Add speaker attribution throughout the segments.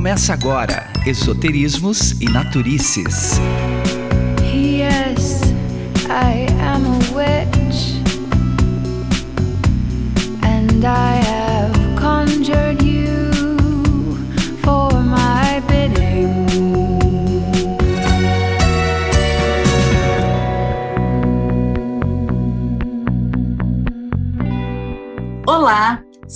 Speaker 1: Começa agora Esoterismos e Naturices.
Speaker 2: Yes, I am a witch, and I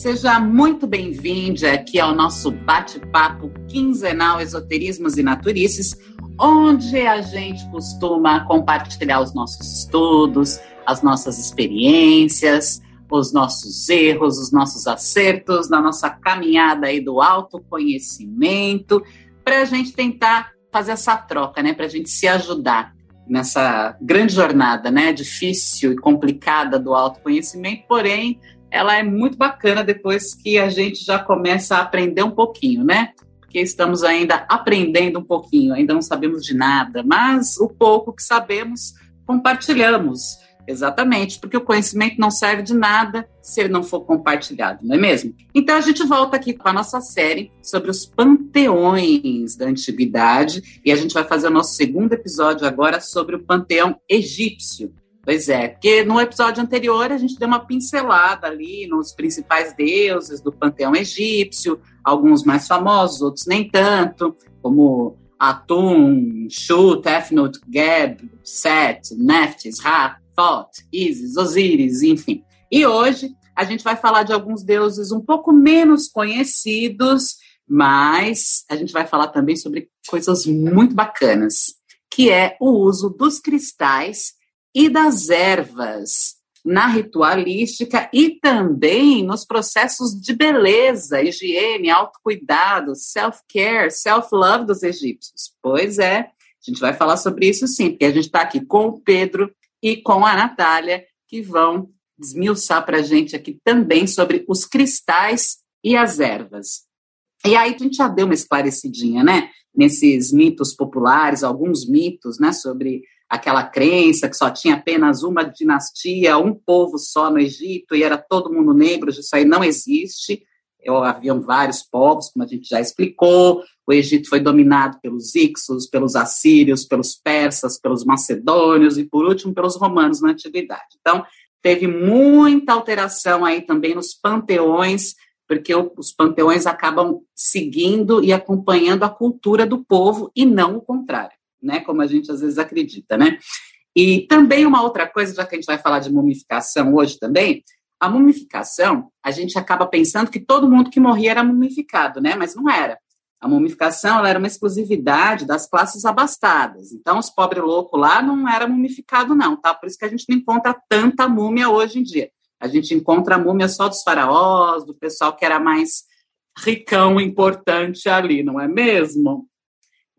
Speaker 3: seja muito bem-vindo aqui ao nosso bate-papo quinzenal Esoterismos e Naturices, onde a gente costuma compartilhar os nossos estudos, as nossas experiências, os nossos erros, os nossos acertos, na nossa caminhada aí do autoconhecimento, para a gente tentar fazer essa troca, né? Para a gente se ajudar nessa grande jornada, né? Difícil e complicada do autoconhecimento, porém ela é muito bacana depois que a gente já começa a aprender um pouquinho, né? Porque estamos ainda aprendendo um pouquinho, ainda não sabemos de nada, mas o pouco que sabemos compartilhamos. Exatamente, porque o conhecimento não serve de nada se ele não for compartilhado, não é mesmo? Então a gente volta aqui com a nossa série sobre os panteões da antiguidade e a gente vai fazer o nosso segundo episódio agora sobre o panteão egípcio. Pois é, porque no episódio anterior a gente deu uma pincelada ali nos principais deuses do panteão egípcio, alguns mais famosos, outros nem tanto, como Atum, Shu, Tefnut, Geb, Set, Nephthys, Ra, Thoth, Isis, Osíris, enfim. E hoje a gente vai falar de alguns deuses um pouco menos conhecidos, mas a gente vai falar também sobre coisas muito bacanas, que é o uso dos cristais e das ervas na ritualística e também nos processos de beleza, higiene, autocuidado, self-care, self-love dos egípcios. Pois é, a gente vai falar sobre isso sim, porque a gente está aqui com o Pedro e com a Natália, que vão desmiuçar para a gente aqui também sobre os cristais e as ervas. E aí a gente já deu uma esclarecidinha, né? Nesses mitos populares, alguns mitos, né? Sobre aquela crença que só tinha apenas uma dinastia, um povo só no Egito e era todo mundo negro, isso aí não existe. Eu, haviam vários povos, como a gente já explicou. O Egito foi dominado pelos Ixos, pelos assírios, pelos persas, pelos macedônios e, por último, pelos romanos na antiguidade. Então, teve muita alteração aí também nos panteões, porque os panteões acabam seguindo e acompanhando a cultura do povo e não o contrário né? Como a gente às vezes acredita, né? E também uma outra coisa, já que a gente vai falar de mumificação hoje também, a mumificação, a gente acaba pensando que todo mundo que morria era mumificado, né? Mas não era. A mumificação era uma exclusividade das classes abastadas. Então, os pobres loucos lá não era mumificado, não, tá? Por isso que a gente não encontra tanta múmia hoje em dia. A gente encontra a múmia só dos faraós, do pessoal que era mais ricão, importante ali, não é mesmo?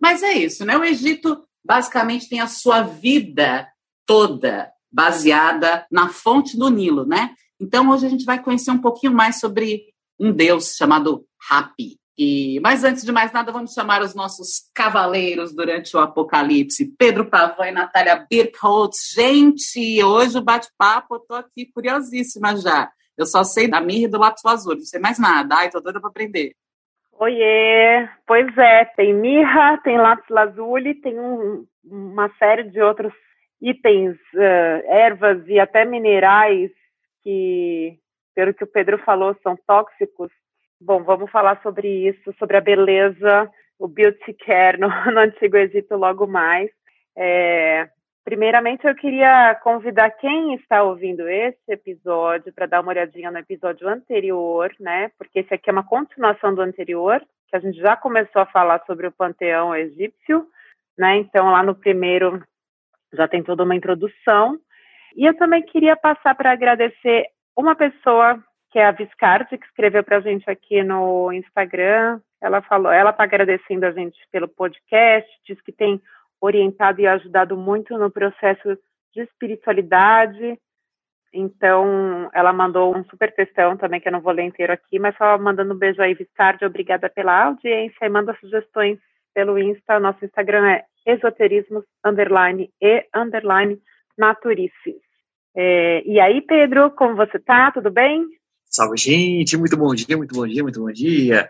Speaker 3: Mas é isso, né? O Egito basicamente tem a sua vida toda baseada na fonte do Nilo, né? Então hoje a gente vai conhecer um pouquinho mais sobre um deus chamado Hapi. E, mas antes de mais nada, vamos chamar os nossos cavaleiros durante o apocalipse. Pedro Pavan e Natália Birkholtz. Gente, hoje o bate-papo, eu tô aqui curiosíssima já. Eu só sei da mirra e do lápis azul, não sei mais nada. Ai, tô doida para aprender.
Speaker 4: Oiê, pois é, tem mirra, tem lápis lazuli, tem um, uma série de outros itens, uh, ervas e até minerais que, pelo que o Pedro falou, são tóxicos. Bom, vamos falar sobre isso, sobre a beleza, o beauty care no, no Antigo Egito logo mais. É, Primeiramente, eu queria convidar quem está ouvindo esse episódio para dar uma olhadinha no episódio anterior, né? Porque esse aqui é uma continuação do anterior, que a gente já começou a falar sobre o panteão egípcio, né? Então, lá no primeiro já tem toda uma introdução. E eu também queria passar para agradecer uma pessoa que é a Viscardi, que escreveu para a gente aqui no Instagram. Ela falou, ela está agradecendo a gente pelo podcast, diz que tem orientado e ajudado muito no processo de espiritualidade. Então, ela mandou um super textão também, que eu não vou ler inteiro aqui, mas só mandando um beijo aí, Vistarde, obrigada pela audiência e manda sugestões pelo Insta. Nosso Instagram é esoterismos, underline e underline naturices. É, e aí, Pedro, como você tá? Tudo bem?
Speaker 5: Salve, gente! Muito bom dia, muito bom dia, muito bom dia.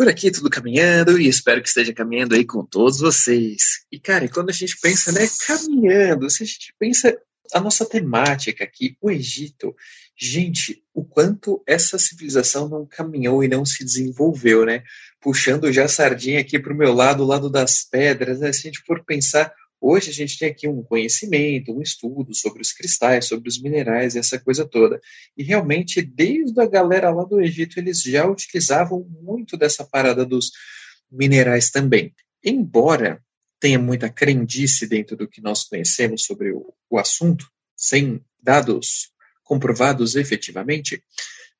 Speaker 5: Por aqui tudo caminhando e espero que esteja caminhando aí com todos vocês. E cara, quando a gente pensa, né, caminhando, se a gente pensa a nossa temática aqui, o Egito, gente, o quanto essa civilização não caminhou e não se desenvolveu, né? Puxando já a sardinha aqui para o meu lado, o lado das pedras, né? Se a gente for pensar, hoje a gente tem aqui um conhecimento, um estudo sobre os cristais, sobre os minerais, essa coisa toda. E realmente, desde a galera lá do Egito, eles já utilizavam muito dessa parada dos minerais também. Embora tenha muita crendice dentro do que nós conhecemos sobre o, o assunto, sem dados comprovados efetivamente,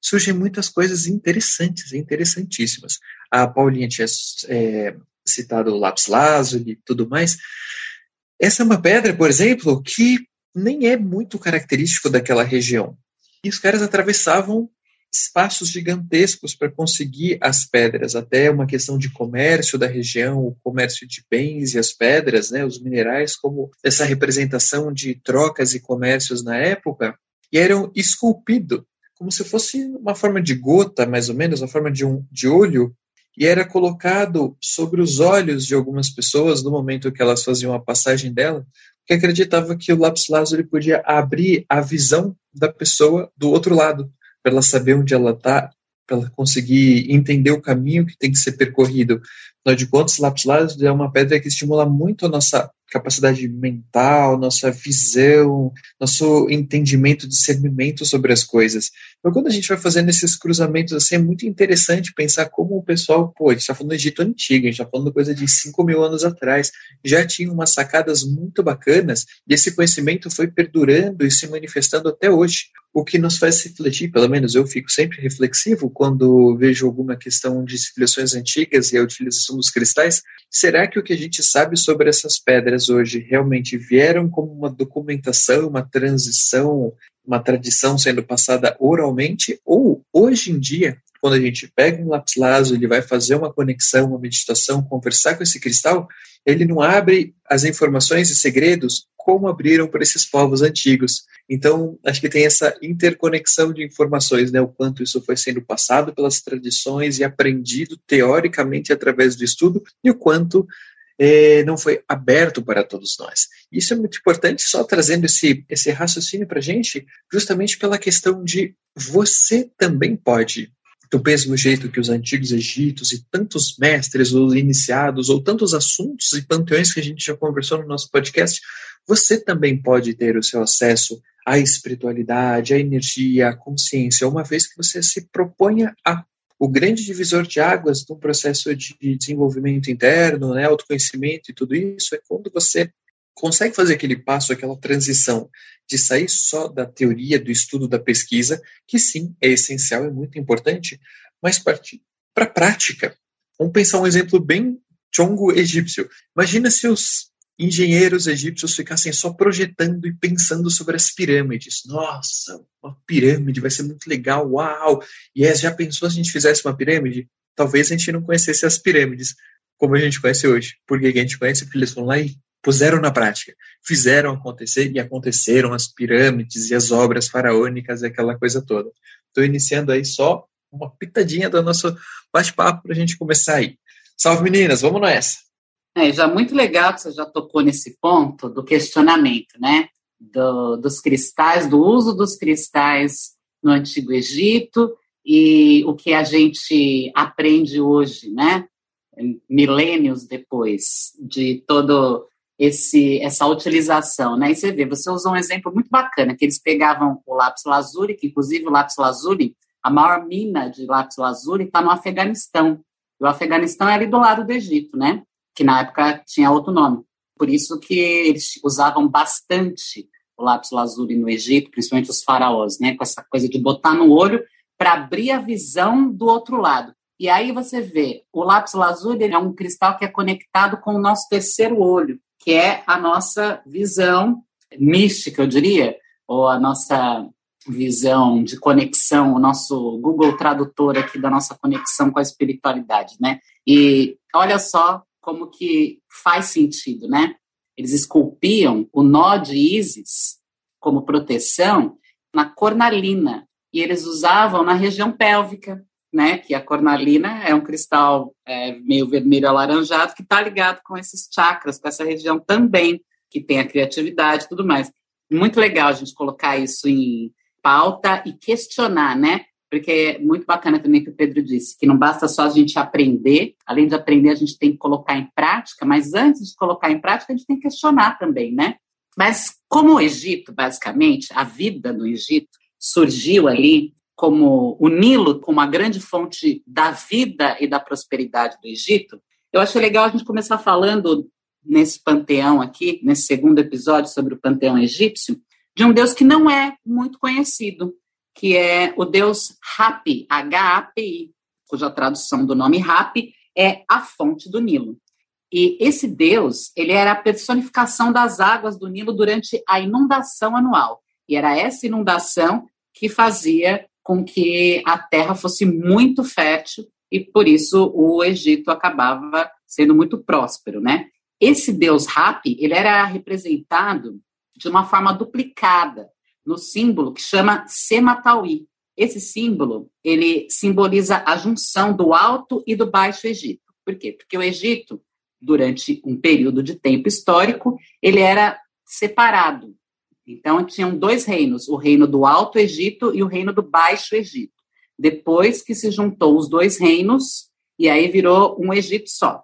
Speaker 5: surgem muitas coisas interessantes, interessantíssimas. A Paulinha tinha é, citado o lápis lazuli e tudo mais. Essa é uma pedra, por exemplo, que nem é muito característico daquela região. E os caras atravessavam espaços gigantescos para conseguir as pedras, até uma questão de comércio da região, o comércio de bens e as pedras, né, os minerais, como essa representação de trocas e comércios na época, e eram esculpidos como se fosse uma forma de gota, mais ou menos, uma forma de, um, de olho, e era colocado sobre os olhos de algumas pessoas no momento que elas faziam a passagem dela, que acreditava que o lápis lazuli podia abrir a visão da pessoa do outro lado para ela saber onde ela está, para ela conseguir entender o caminho que tem que ser percorrido. Afinal de contas, lápis lazuli é uma pedra que estimula muito a nossa capacidade mental, nossa visão, nosso entendimento, discernimento sobre as coisas. Então, quando a gente vai fazendo esses cruzamentos assim, é muito interessante pensar como o pessoal, pô, a gente está falando do Egito Antigo, a gente está falando coisa de 5 mil anos atrás, já tinha umas sacadas muito bacanas, e esse conhecimento foi perdurando e se manifestando até hoje. O que nos faz refletir, pelo menos eu fico sempre reflexivo quando vejo alguma questão de civilizações antigas e a utilização dos cristais, será que o que a gente sabe sobre essas pedras hoje realmente vieram como uma documentação, uma transição, uma tradição sendo passada oralmente, ou hoje em dia, quando a gente pega um lápis lazuli, ele vai fazer uma conexão, uma meditação, conversar com esse cristal, ele não abre as informações e segredos como abriram para esses povos antigos. Então, acho que tem essa interconexão de informações, né? O quanto isso foi sendo passado pelas tradições e aprendido teoricamente através do estudo, e o quanto é, não foi aberto para todos nós. Isso é muito importante, só trazendo esse, esse raciocínio para a gente, justamente pela questão de você também pode do mesmo jeito que os antigos egípcios e tantos mestres ou iniciados ou tantos assuntos e panteões que a gente já conversou no nosso podcast, você também pode ter o seu acesso à espiritualidade, à energia, à consciência, uma vez que você se proponha a o grande divisor de águas um processo de desenvolvimento interno, né, autoconhecimento e tudo isso, é quando você consegue fazer aquele passo, aquela transição de sair só da teoria, do estudo, da pesquisa, que sim, é essencial, é muito importante, mas partir para a prática. Vamos pensar um exemplo bem chongo egípcio. Imagina se os engenheiros egípcios ficassem só projetando e pensando sobre as pirâmides. Nossa, uma pirâmide vai ser muito legal, uau! E é, já pensou se a gente fizesse uma pirâmide? Talvez a gente não conhecesse as pirâmides como a gente conhece hoje. Porque a gente conhece porque eles foram lá e puseram na prática, fizeram acontecer e aconteceram as pirâmides e as obras faraônicas e aquela coisa toda. Estou iniciando aí só uma pitadinha do nosso bate-papo para a gente começar aí. Salve meninas, vamos nessa!
Speaker 3: É, já muito legal que você já tocou nesse ponto do questionamento, né? Do, dos cristais, do uso dos cristais no Antigo Egito e o que a gente aprende hoje, né? Milênios depois de todo esse essa utilização, né? E você vê, você usou um exemplo muito bacana que eles pegavam o lápis lazuli, que inclusive o lápis lazuli, a maior mina de lápis lazuli está no Afeganistão. E o Afeganistão é ali do lado do Egito, né? Que na época tinha outro nome. Por isso que eles usavam bastante o lápis lazuli no Egito, principalmente os faraós, né, com essa coisa de botar no olho para abrir a visão do outro lado. E aí você vê, o lápis lazuli é um cristal que é conectado com o nosso terceiro olho, que é a nossa visão mística, eu diria, ou a nossa visão de conexão, o nosso Google Tradutor aqui da nossa conexão com a espiritualidade, né? E olha só como que faz sentido, né? Eles esculpiam o nó de Ísis como proteção na cornalina e eles usavam na região pélvica. né? Que a cornalina é um cristal é, meio vermelho alaranjado que está ligado com esses chakras, com essa região também, que tem a criatividade e tudo mais. Muito legal a gente colocar isso em pauta e questionar, né? Porque é muito bacana também que o Pedro disse, que não basta só a gente aprender, além de aprender, a gente tem que colocar em prática, mas antes de colocar em prática, a gente tem que questionar também, né? Mas como o Egito, basicamente, a vida no Egito surgiu ali como o Nilo, como a grande fonte da vida e da prosperidade do Egito, eu acho legal a gente começar falando nesse panteão aqui, nesse segundo episódio sobre o panteão egípcio, de um deus que não é muito conhecido, que é o deus Hapi, H-A-P-I, cuja tradução do nome Hapi é a fonte do Nilo. E esse deus, ele era a personificação das águas do Nilo durante a inundação anual. E era essa inundação que fazia com que a terra fosse muito fértil e por isso o Egito acabava sendo muito próspero, né? Esse deus Hapi, ele era representado de uma forma duplicada no símbolo que chama Sematauí. Esse símbolo, ele simboliza a junção do Alto e do Baixo Egito. Por quê? Porque o Egito, durante um período de tempo histórico, ele era separado então, tinham dois reinos, o reino do Alto Egito e o reino do Baixo Egito. Depois que se juntou os dois reinos, e aí virou um Egito só.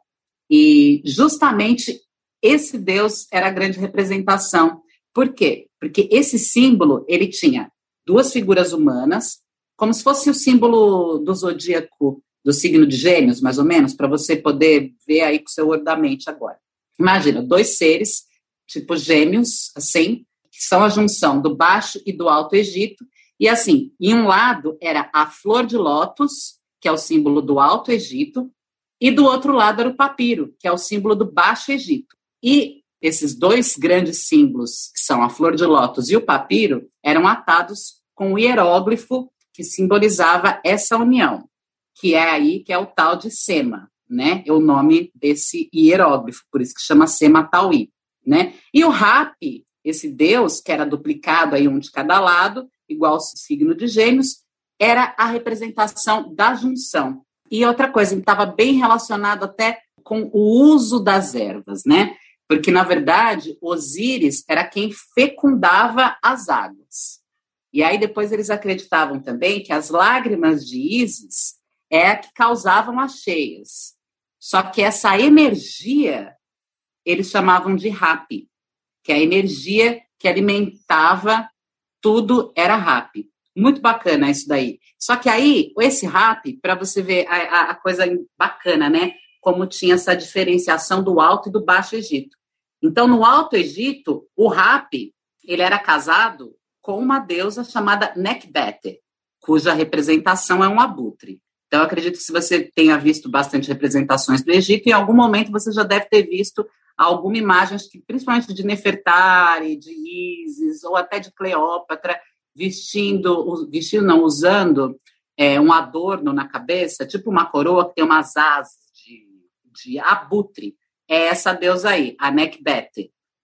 Speaker 3: E justamente esse Deus era a grande representação. Por quê? Porque esse símbolo, ele tinha duas figuras humanas, como se fosse o símbolo do zodíaco do signo de gêmeos, mais ou menos, para você poder ver aí com o seu olho da mente agora. Imagina, dois seres, tipo gêmeos, assim, que são a junção do Baixo e do Alto Egito. E assim, em um lado era a flor de lótus, que é o símbolo do Alto Egito, e do outro lado era o papiro, que é o símbolo do Baixo Egito. E esses dois grandes símbolos, que são a flor de lótus e o papiro, eram atados com o hieróglifo que simbolizava essa união, que é aí que é o tal de Sema, né? É o nome desse hieróglifo, por isso que chama Sema Tauí, né? E o Rapi esse Deus, que era duplicado aí um de cada lado, igual ao signo de Gêmeos, era a representação da junção. E outra coisa, estava bem relacionado até com o uso das ervas, né? Porque, na verdade, Osíris era quem fecundava as águas. E aí depois eles acreditavam também que as lágrimas de Ísis é a que causavam as cheias. Só que essa energia eles chamavam de rapi que a energia que alimentava tudo era rap. Muito bacana isso daí. Só que aí, esse rap, para você ver a, a, coisa bacana, né? Como tinha essa diferenciação do Alto e do Baixo Egito. Então, no Alto Egito, o rap, ele era casado com uma deusa chamada Nekbete, cuja representação é um abutre. Então, acredito que se você tenha visto bastante representações do Egito, em algum momento você já deve ter visto alguma imagem, principalmente de Nefertari, de Isis, ou até de Cleópatra, vestindo, vestindo não, usando é, um adorno na cabeça, tipo uma coroa que tem umas asas de, abutre. É essa deusa aí, a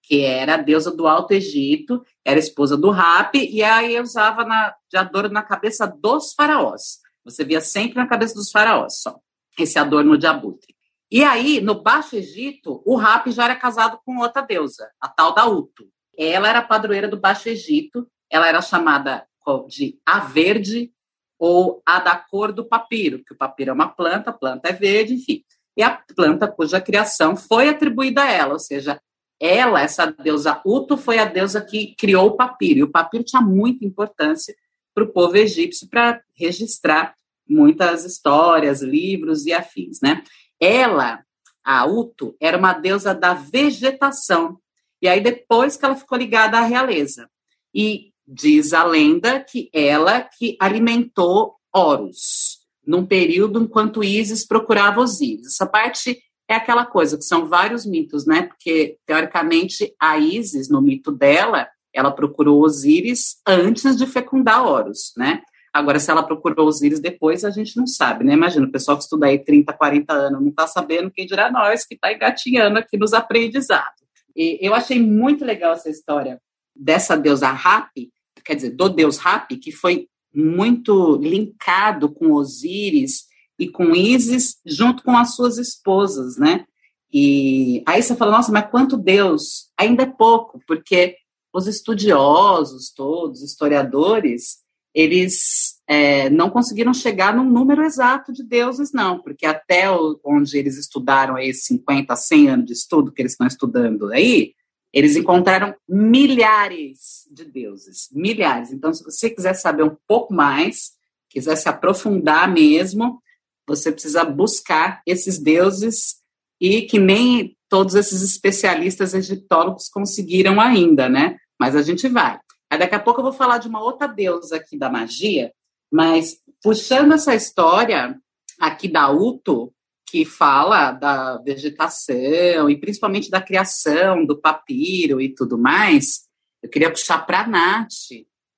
Speaker 3: que era a deusa do Alto Egito, era esposa do Rapi, e aí usava na, de adorno na cabeça dos faraós. Você via sempre na cabeça dos faraós, só, esse adorno de abutre. E aí, no Baixo Egito, o Rap já era casado com outra deusa, a tal da Uto. Ela era padroeira do Baixo Egito, ela era chamada de a verde ou a da cor do papiro, que o papiro é uma planta, a planta é verde, enfim. E a planta cuja criação foi atribuída a ela, ou seja, ela, essa deusa Uto, foi a deusa que criou o papiro. E o papiro tinha muita importância para o povo egípcio para registrar muitas histórias, livros e afins, né? Ela, a Uto, era uma deusa da vegetação. E aí depois que ela ficou ligada à realeza. E diz a lenda que ela que alimentou Horus, num período enquanto Isis procurava Osíris. Essa parte é aquela coisa, que são vários mitos, né? Porque, teoricamente, a Isis, no mito dela, ela procurou Osíris antes de fecundar Horus, né? Agora, se ela procurou os vírus depois, a gente não sabe, né? Imagina, o pessoal que estuda aí 30, 40 anos não está sabendo, quem dirá nós, que está engatinhando aqui nos aprendizados. E eu achei muito legal essa história dessa deusa Hapi, quer dizer, do deus Hapi, que foi muito linkado com Osíris e com Isis, junto com as suas esposas, né? E aí você fala, nossa, mas quanto Deus? Ainda é pouco, porque os estudiosos todos, historiadores, eles é, não conseguiram chegar num número exato de deuses, não, porque até onde eles estudaram aí 50, 100 anos de estudo que eles estão estudando aí, eles encontraram milhares de deuses, milhares. Então, se você quiser saber um pouco mais, quiser se aprofundar mesmo, você precisa buscar esses deuses e que nem todos esses especialistas egiptólogos conseguiram ainda, né? Mas a gente vai. Aí daqui a pouco eu vou falar de uma outra deusa aqui da magia, mas puxando essa história aqui da Uto, que fala da vegetação e principalmente da criação do papiro e tudo mais, eu queria puxar para a Nath,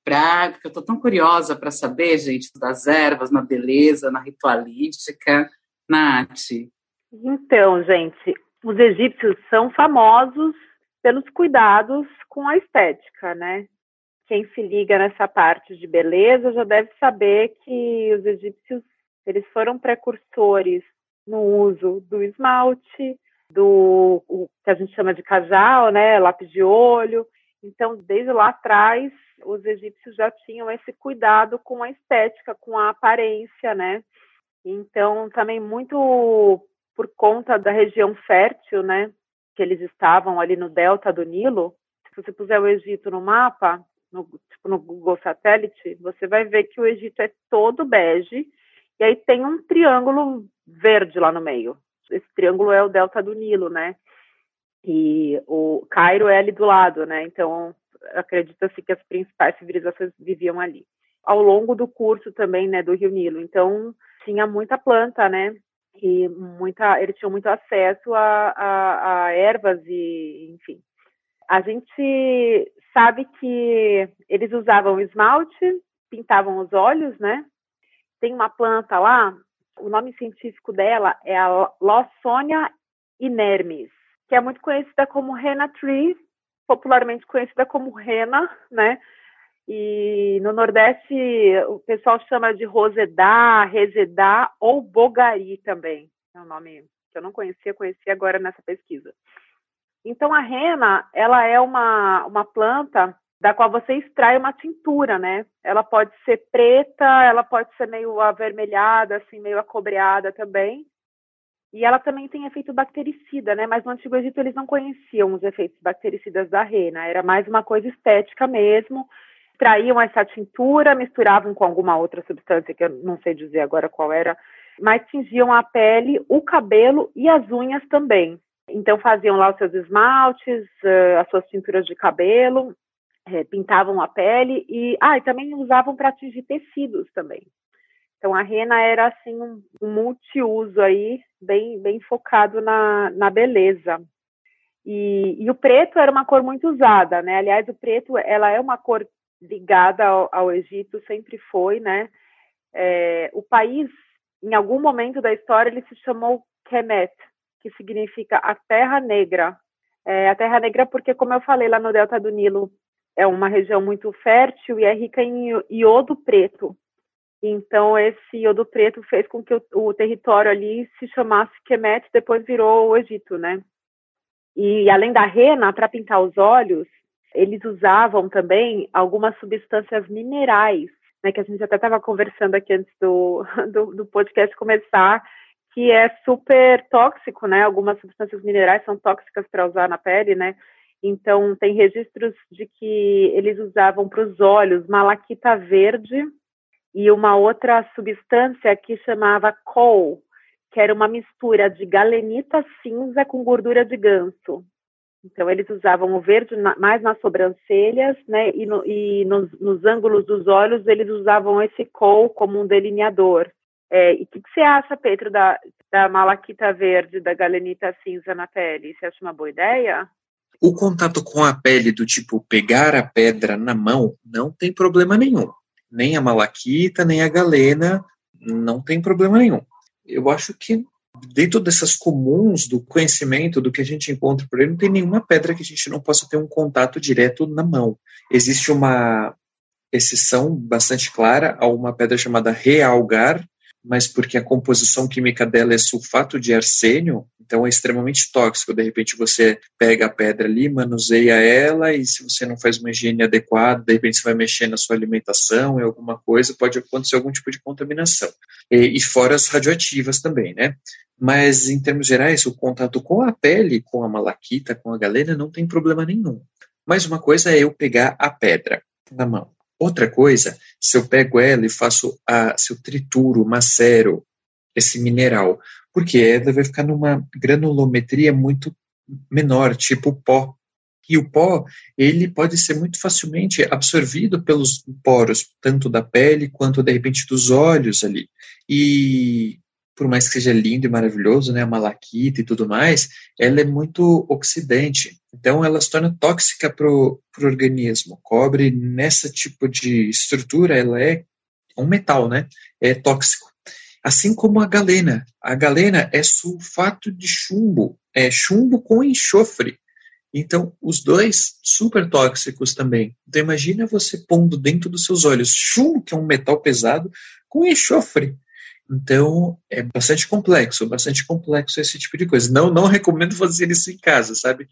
Speaker 3: pra, porque eu estou tão curiosa para saber, gente, das ervas, na beleza, na ritualística. Nath.
Speaker 4: Então, gente, os egípcios são famosos pelos cuidados com a estética, né? Quem se liga nessa parte de beleza já deve saber que os egípcios eles foram precursores no uso do esmalte, do o que a gente chama de casal, né, lápis de olho. Então, desde lá atrás, os egípcios já tinham esse cuidado com a estética, com a aparência, né? Então, também muito por conta da região fértil, né? Que eles estavam ali no delta do Nilo. Se você puser o Egito no mapa, no, tipo no Google Satélite, você vai ver que o Egito é todo bege e aí tem um triângulo verde lá no meio. Esse triângulo é o delta do Nilo, né? E o Cairo é ali do lado, né? Então acredita-se que as principais civilizações viviam ali. Ao longo do curso também, né, do Rio Nilo. Então tinha muita planta, né? E muita, eles tinham muito acesso a, a, a ervas e, enfim. A gente sabe que eles usavam esmalte, pintavam os olhos, né? Tem uma planta lá, o nome científico dela é a Lawsonia inermis, que é muito conhecida como Rena Tree, popularmente conhecida como Rena, né? E no Nordeste o pessoal chama de rosedá, resedá ou bogari também. É um nome que eu não conhecia, conheci agora nessa pesquisa. Então a rena, ela é uma, uma planta da qual você extrai uma tintura, né? Ela pode ser preta, ela pode ser meio avermelhada, assim, meio acobreada também. E ela também tem efeito bactericida, né? Mas no Antigo Egito eles não conheciam os efeitos bactericidas da rena, era mais uma coisa estética mesmo extraíam essa tintura, misturavam com alguma outra substância que eu não sei dizer agora qual era, mas tingiam a pele, o cabelo e as unhas também. Então faziam lá os seus esmaltes, uh, as suas tinturas de cabelo, é, pintavam a pele e, ah, e também usavam para tingir tecidos também. Então a rena era assim um, um multiuso aí, bem, bem focado na, na beleza. E, e, o preto era uma cor muito usada, né? Aliás, o preto ela é uma cor ligada ao, ao Egito, sempre foi, né? É, o país, em algum momento da história, ele se chamou Kemet, que significa a Terra Negra. É, a Terra Negra porque, como eu falei, lá no Delta do Nilo é uma região muito fértil e é rica em iodo preto. Então, esse iodo preto fez com que o, o território ali se chamasse Kemet, depois virou o Egito, né? E além da rena, para pintar os olhos, eles usavam também algumas substâncias minerais, né, que a gente até estava conversando aqui antes do, do, do, podcast começar, que é super tóxico, né? Algumas substâncias minerais são tóxicas para usar na pele, né? Então, tem registros de que eles usavam para os olhos malaquita verde e uma outra substância que chamava col, que era uma mistura de galenita cinza com gordura de ganso. Então, eles usavam o verde mais nas sobrancelhas, né? E, no, e nos, nos, ângulos dos olhos, eles usavam esse col como um delineador. É, e o que, que, você acha, Pedro, da, da malaquita verde, da galenita cinza na pele? Você acha uma boa ideia?
Speaker 5: O contato com a pele, do tipo pegar a pedra na mão, não tem problema nenhum. Nem a malaquita, nem a galena, não tem problema nenhum. Eu acho que dentro dessas comuns do conhecimento, do que a gente encontra por aí, não tem nenhuma pedra que a gente não possa ter um contato direto na mão. Existe uma exceção bastante clara a uma pedra chamada realgar, mas porque a composição química dela é sulfato de arsênio, então é extremamente tóxico. De repente você pega a pedra ali, manuseia ela, e se você não faz uma higiene adequada, de repente você vai mexer na sua alimentação, em alguma coisa, pode acontecer algum tipo de contaminação. E, e fora as radioativas também, né? Mas, em termos gerais, o contato com a pele, com a malaquita, com a galena, não tem problema nenhum. Mas uma coisa é eu pegar a pedra na mão. Outra coisa, se eu pego ela e faço a, se eu trituro, macero esse mineral, porque ela vai ficar numa granulometria muito menor, tipo pó. E o pó, ele pode ser muito facilmente absorvido pelos poros, tanto da pele quanto, de repente, dos olhos ali. E por mais que seja lindo e maravilhoso, né, a malaquita e tudo mais, ela é muito oxidante. Então, ela se torna tóxica para o organismo. Cobre, nessa tipo de estrutura, ela é um metal, né? É tóxico. Assim como a galena. A galena é sulfato de chumbo, é chumbo com enxofre. Então, os dois super tóxicos também. Então, imagina você pondo dentro dos seus olhos chumbo, que é um metal pesado, com enxofre. Então, é bastante complexo, bastante complexo esse tipo de coisa. Não, não recomendo fazer isso em casa, sabe?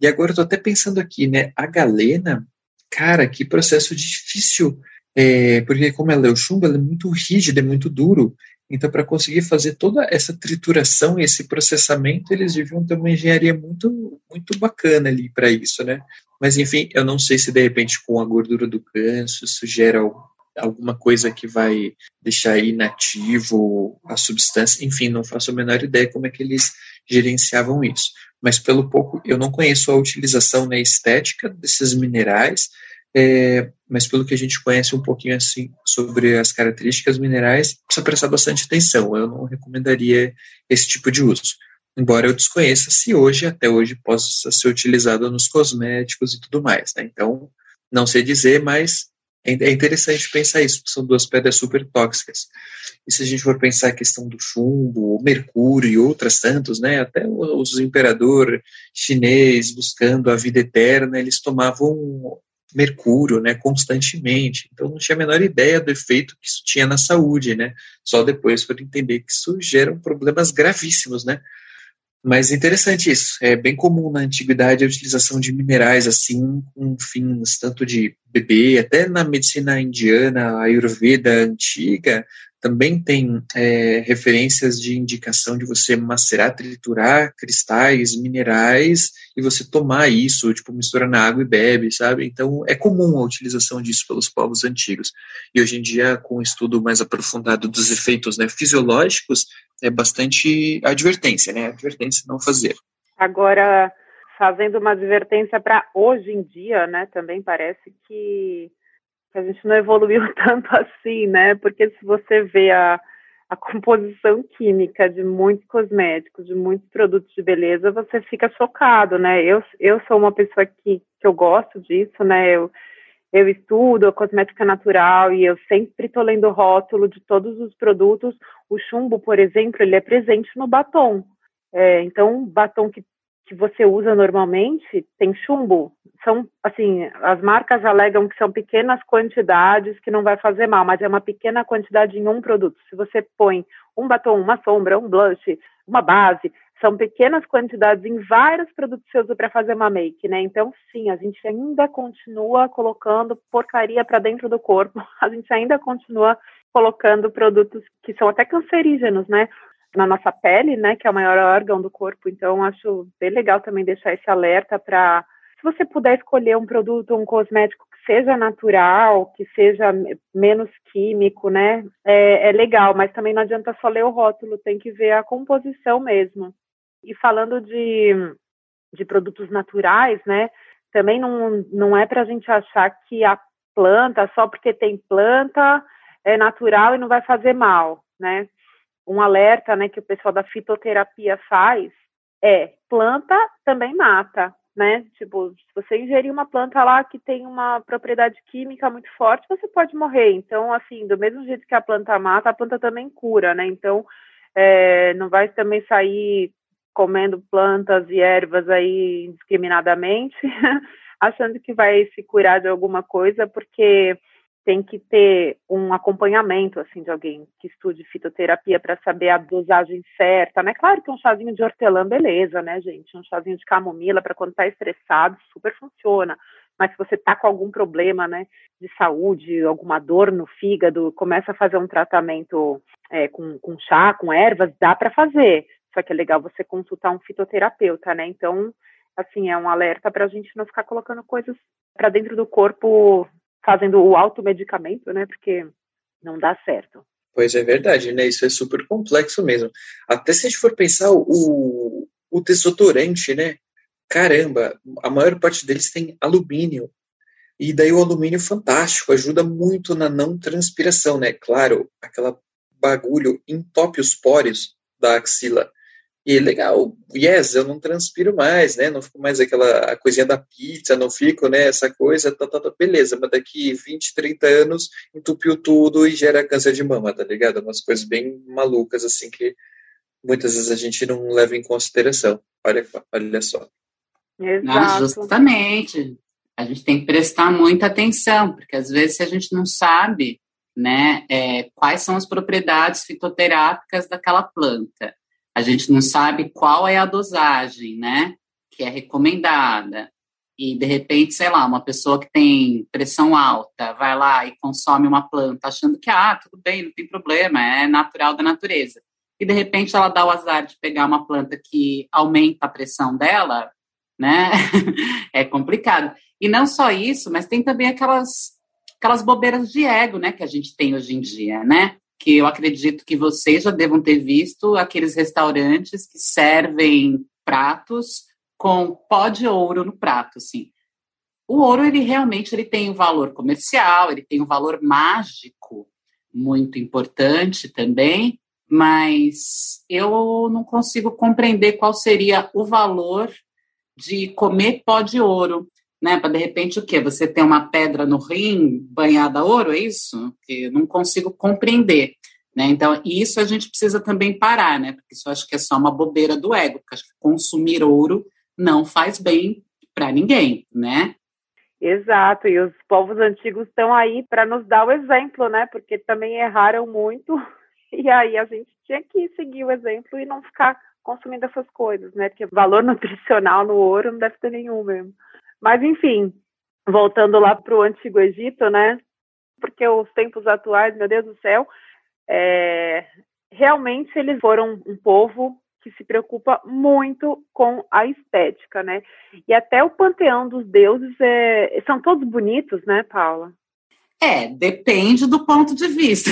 Speaker 5: E agora eu tô até pensando aqui, né? A galena, cara, que processo difícil. É, porque como ela é o chumbo, ela é muito rígida, é muito duro. Então, para conseguir fazer toda essa trituração e esse processamento, eles deviam ter uma engenharia muito, muito bacana ali para isso, né? Mas, enfim, eu não sei se de repente com a gordura do ganso isso gera alguma coisa que vai deixar inativo a substância, enfim, não faço a menor ideia como é que eles gerenciavam isso. Mas pelo pouco, eu não conheço a utilização na né, estética desses minerais, é, mas pelo que a gente conhece um pouquinho assim sobre as características minerais, precisa prestar bastante atenção. Eu não recomendaria esse tipo de uso. Embora eu desconheça se hoje, até hoje, possa ser utilizado nos cosméticos e tudo mais. Né? Então, não sei dizer, mas é, é interessante pensar isso, porque são duas pedras super tóxicas. E se a gente for pensar a questão do chumbo, o mercúrio e outras tantas, né, até os imperador chinês buscando a vida eterna, eles tomavam mercúrio, né, constantemente. Então não tinha a menor ideia do efeito que isso tinha na saúde, né? Só depois foram entender que isso gera problemas gravíssimos, né? Mas interessante isso. É bem comum na antiguidade a utilização de minerais assim com fins tanto de bebê, até na medicina indiana, Ayurveda antiga, também tem é, referências de indicação de você macerar, triturar cristais, minerais e você tomar isso, tipo, mistura na água e bebe, sabe? Então, é comum a utilização disso pelos povos antigos. E hoje em dia, com um estudo mais aprofundado dos efeitos né, fisiológicos, é bastante advertência, né? Advertência não fazer.
Speaker 4: Agora, fazendo uma advertência para hoje em dia, né? Também parece que a gente não evoluiu tanto assim, né? Porque se você vê a, a composição química de muitos cosméticos, de muitos produtos de beleza, você fica chocado, né? Eu, eu sou uma pessoa que, que eu gosto disso, né? Eu, eu estudo a cosmética natural e eu sempre estou lendo o rótulo de todos os produtos. O chumbo, por exemplo, ele é presente no batom. É, então, batom que que você usa normalmente tem chumbo. São, assim, as marcas alegam que são pequenas quantidades que não vai fazer mal, mas é uma pequena quantidade em um produto. Se você põe um batom, uma sombra, um blush, uma base, são pequenas quantidades em vários produtos que você usa para fazer uma make, né? Então, sim, a gente ainda continua colocando porcaria para dentro do corpo, a gente ainda continua colocando produtos que são até cancerígenos, né? Na nossa pele, né, que é o maior órgão do corpo. Então, acho bem legal também deixar esse alerta para, se você puder escolher um produto, um cosmético que seja natural, que seja menos químico, né, é, é legal, mas também não adianta só ler o rótulo, tem que ver a composição mesmo. E falando de, de produtos naturais, né, também não, não é para a gente achar que a planta, só porque tem planta, é natural e não vai fazer mal, né? Um alerta né, que o pessoal da fitoterapia faz é planta também mata, né? Tipo, se você ingerir uma planta lá que tem uma propriedade química muito forte, você pode morrer. Então, assim, do mesmo jeito que a planta mata, a planta também cura, né? Então, é, não vai também sair comendo plantas e ervas aí indiscriminadamente, achando que vai se curar de alguma coisa, porque tem que ter um acompanhamento assim de alguém que estude fitoterapia para saber a dosagem certa, né? Claro que um chazinho de hortelã, beleza, né, gente? Um chazinho de camomila para quando está estressado, super funciona. Mas se você está com algum problema, né, de saúde, alguma dor no fígado, começa a fazer um tratamento é, com, com chá, com ervas, dá para fazer. Só que é legal você consultar um fitoterapeuta, né? Então, assim, é um alerta para a gente não ficar colocando coisas para dentro do corpo fazendo o automedicamento, né? Porque não dá certo.
Speaker 5: Pois é verdade, né? Isso é super complexo mesmo. Até se a gente for pensar o, o desodorante, né? Caramba, a maior parte deles tem alumínio. E daí o alumínio fantástico, ajuda muito na não transpiração, né? Claro, aquela bagulho entope os poros da axila. E legal, yes, eu não transpiro mais, né? Não fico mais aquela coisinha da pizza, não fico, né? Essa coisa, tá, tá, tá, beleza, mas daqui 20, 30 anos entupiu tudo e gera câncer de mama, tá ligado? Umas coisas bem malucas, assim, que muitas vezes a gente não leva em consideração. Olha, olha só.
Speaker 3: Exato. Ah, justamente. A gente tem que prestar muita atenção, porque às vezes a gente não sabe, né, é, quais são as propriedades fitoterápicas daquela planta a gente não sabe qual é a dosagem, né, que é recomendada. E, de repente, sei lá, uma pessoa que tem pressão alta vai lá e consome uma planta achando que, ah, tudo bem, não tem problema, é natural da natureza. E, de repente, ela dá o azar de pegar uma planta que aumenta a pressão dela, né? é complicado. E não só isso, mas tem também aquelas, aquelas bobeiras de ego, né, que a gente tem hoje em dia, né? Que eu acredito que vocês já devam ter visto aqueles restaurantes que servem pratos com pó de ouro no prato, assim. O ouro, ele realmente ele tem um valor comercial, ele tem um valor mágico muito importante também, mas eu não consigo compreender qual seria o valor de comer pó de ouro né? Para de repente o quê? Você tem uma pedra no rim banhada a ouro, é isso? Que não consigo compreender. Né? Então, isso a gente precisa também parar, né? Porque isso acho que é só uma bobeira do ego, porque acho que consumir ouro não faz bem para ninguém, né?
Speaker 4: Exato, e os povos antigos estão aí para nos dar o exemplo, né? Porque também erraram muito, e aí a gente tinha que seguir o exemplo e não ficar consumindo essas coisas, né? Porque valor nutricional no ouro não deve ter nenhum mesmo. Mas, enfim, voltando lá para o Antigo Egito, né? Porque os tempos atuais, meu Deus do céu, é, realmente eles foram um povo que se preocupa muito com a estética, né? E até o panteão dos deuses é, são todos bonitos, né, Paula?
Speaker 3: É, depende do ponto de vista.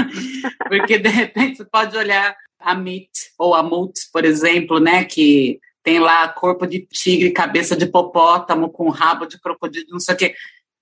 Speaker 3: Porque de repente você pode olhar a Mit ou a Mut, por exemplo, né, que tem lá corpo de tigre, cabeça de hipopótamo, com rabo de crocodilo, não sei o quê.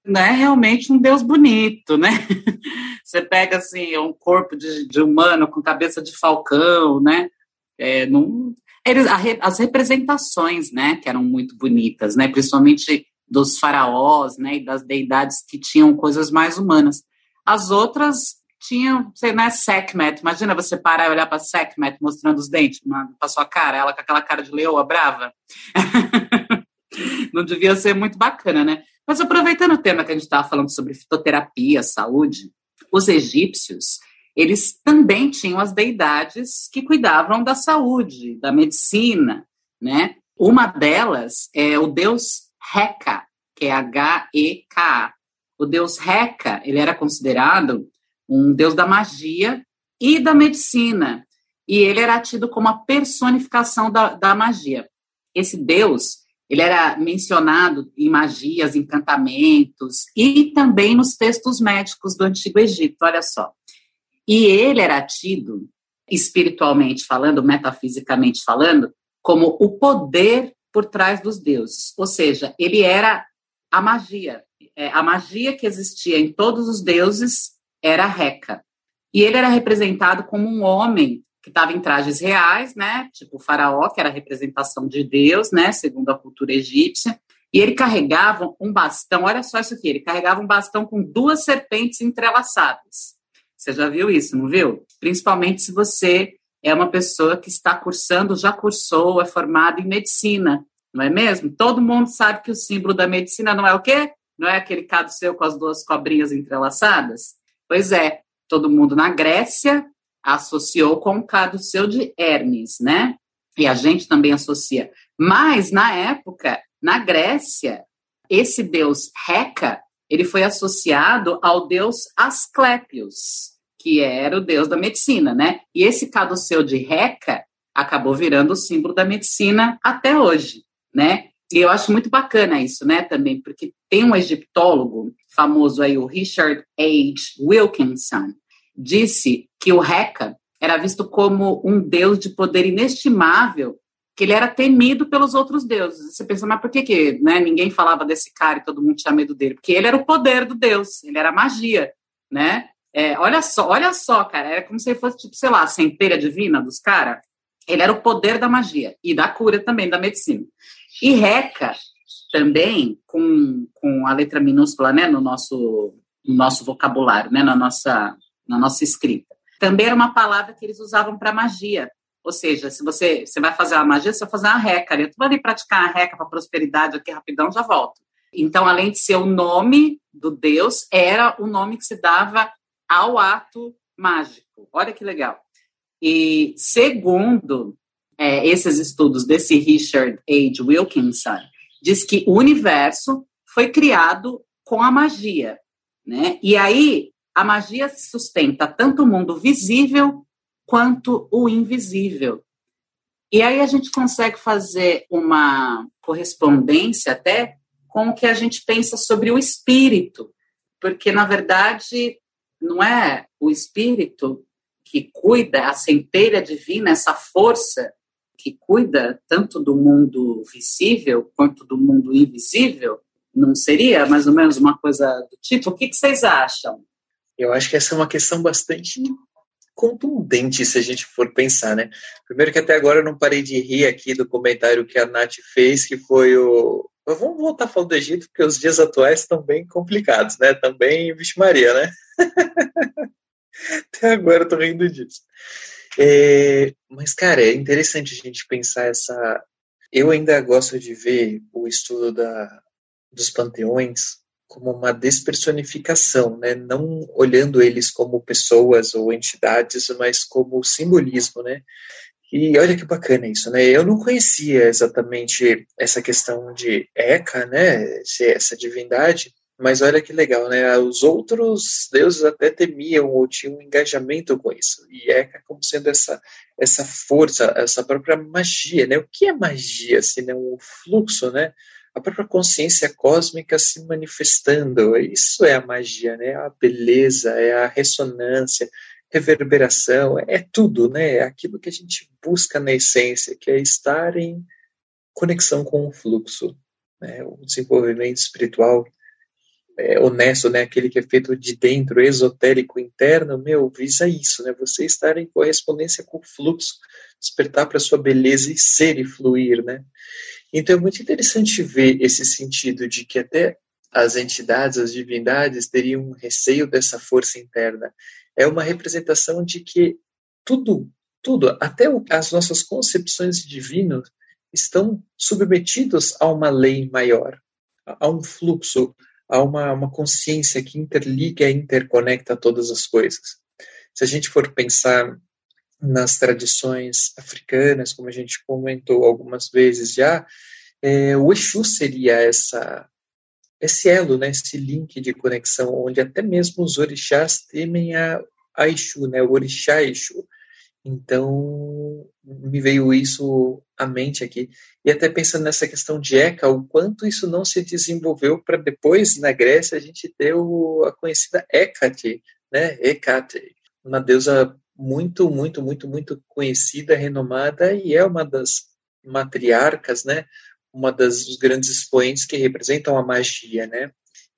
Speaker 3: Não é realmente um deus bonito, né? Você pega, assim, um corpo de, de humano com cabeça de falcão, né? É, não, eles, a, as representações, né, que eram muito bonitas, né? Principalmente dos faraós, né, e das deidades que tinham coisas mais humanas. As outras tinha, sei, né, Sekhmet. Imagina você parar e olhar para Sekhmet mostrando os dentes para sua cara, ela com aquela cara de leoa brava. Não devia ser muito bacana, né? Mas aproveitando o tema que a gente estava falando sobre fitoterapia, saúde, os egípcios, eles também tinham as deidades que cuidavam da saúde, da medicina, né? Uma delas é o deus Heka, que é H-E-K-A. O deus Heka, ele era considerado um deus da magia e da medicina. E ele era tido como a personificação da, da magia. Esse deus, ele era mencionado em magias, encantamentos e também nos textos médicos do Antigo Egito, olha só. E ele era tido, espiritualmente falando, metafisicamente falando, como o poder por trás dos deuses. Ou seja, ele era a magia. É, a magia que existia em todos os deuses era Reca. E ele era representado como um homem que estava em trajes reais, né? Tipo o faraó, que era a representação de Deus, né? Segundo a cultura egípcia. E ele carregava um bastão, olha só isso aqui, ele carregava um bastão com duas serpentes entrelaçadas. Você já viu isso, não viu? Principalmente se você é uma pessoa que está cursando, já cursou, é formado em medicina, não é mesmo? Todo mundo sabe que o símbolo da medicina não é o quê? Não é aquele caduceu com as duas cobrinhas entrelaçadas? Pois é, todo mundo na Grécia associou com o caduceu de Hermes, né? E a gente também associa. Mas, na época, na Grécia, esse deus Reca, ele foi associado ao deus Asclépios, que era o deus da medicina, né? E esse caduceu de Reca acabou virando o símbolo da medicina até hoje, né? E eu acho muito bacana isso, né, também, porque tem um egiptólogo famoso aí, o Richard H. Wilkinson, disse que o Reca era visto como um deus de poder inestimável, que ele era temido pelos outros deuses. Você pensa, mas por que, que né, ninguém falava desse cara e todo mundo tinha medo dele? Porque ele era o poder do deus, ele era magia, né? É, olha só, olha só, cara, era como se ele fosse, tipo, sei lá, a centelha divina dos caras. Ele era o poder da magia e da cura também, da medicina. E Reca também, com, com a letra minúscula né, no, nosso, no nosso vocabulário, né, na, nossa, na nossa escrita, também era uma palavra que eles usavam para magia. Ou seja, se você, você vai fazer uma magia, você vai fazer uma reca. Eu vou ali praticar a reca para prosperidade aqui rapidão, já volto. Então, além de ser o nome do Deus, era o nome que se dava ao ato mágico. Olha que legal. E segundo é, esses estudos desse Richard H. Wilkinson, diz que o universo foi criado com a magia, né? E aí a magia sustenta tanto o mundo visível quanto o invisível. E aí a gente consegue fazer uma correspondência até com o que a gente pensa sobre o espírito, porque na verdade não é o espírito que cuida, a centelha divina, essa força que cuida tanto do mundo visível quanto do mundo invisível? Não seria mais ou menos uma coisa do tipo? O que, que vocês acham?
Speaker 5: Eu acho que essa é uma questão bastante contundente se a gente for pensar, né? Primeiro que até agora eu não parei de rir aqui do comentário que a Nath fez, que foi o... Vamos voltar falar do Egito, porque os dias atuais estão bem complicados, né? Também, vixe Maria, né? até agora eu tô rindo disso. É, mas, cara, é interessante a gente pensar essa. Eu ainda gosto de ver o estudo da, dos panteões como uma despersonificação, né? não olhando eles como pessoas ou entidades, mas como simbolismo, né? E olha que bacana isso, né? Eu não conhecia exatamente essa questão de Eka, né? Essa divindade, mas olha que legal, né? Os outros deuses até temiam ou tinham um engajamento com isso. E é como sendo essa, essa força, essa própria magia, né? O que é magia, se não o fluxo, né? A própria consciência cósmica se manifestando. Isso é a magia, né? A beleza, é a ressonância, reverberação, é tudo, né? É aquilo que a gente busca na essência, que é estar em conexão com o fluxo. Né? O desenvolvimento espiritual é, honesto, né, aquele que é feito de dentro, esotérico, interno, meu, visa isso, né, você estar em correspondência com o fluxo, despertar para sua beleza e ser e fluir, né. Então é muito interessante ver esse sentido de que até as entidades, as divindades teriam um receio dessa força interna. É uma representação de que tudo, tudo, até as nossas concepções divinas estão submetidos a uma lei maior, a um fluxo, há uma, uma consciência que interliga e interconecta todas as coisas. Se a gente for pensar nas tradições africanas, como a gente comentou algumas vezes já, é, o Exu seria essa esse elo, né, esse link de conexão, onde até mesmo os orixás temem a, a Exu, né, o orixá Exu. Então, me veio isso à mente aqui. E até pensando nessa questão de Eka, o quanto isso não se desenvolveu para depois, na Grécia, a gente ter o, a conhecida Hecate, né? Hecate, uma deusa muito, muito, muito, muito conhecida, renomada, e é uma das matriarcas, né? Uma das grandes expoentes que representam a magia, né?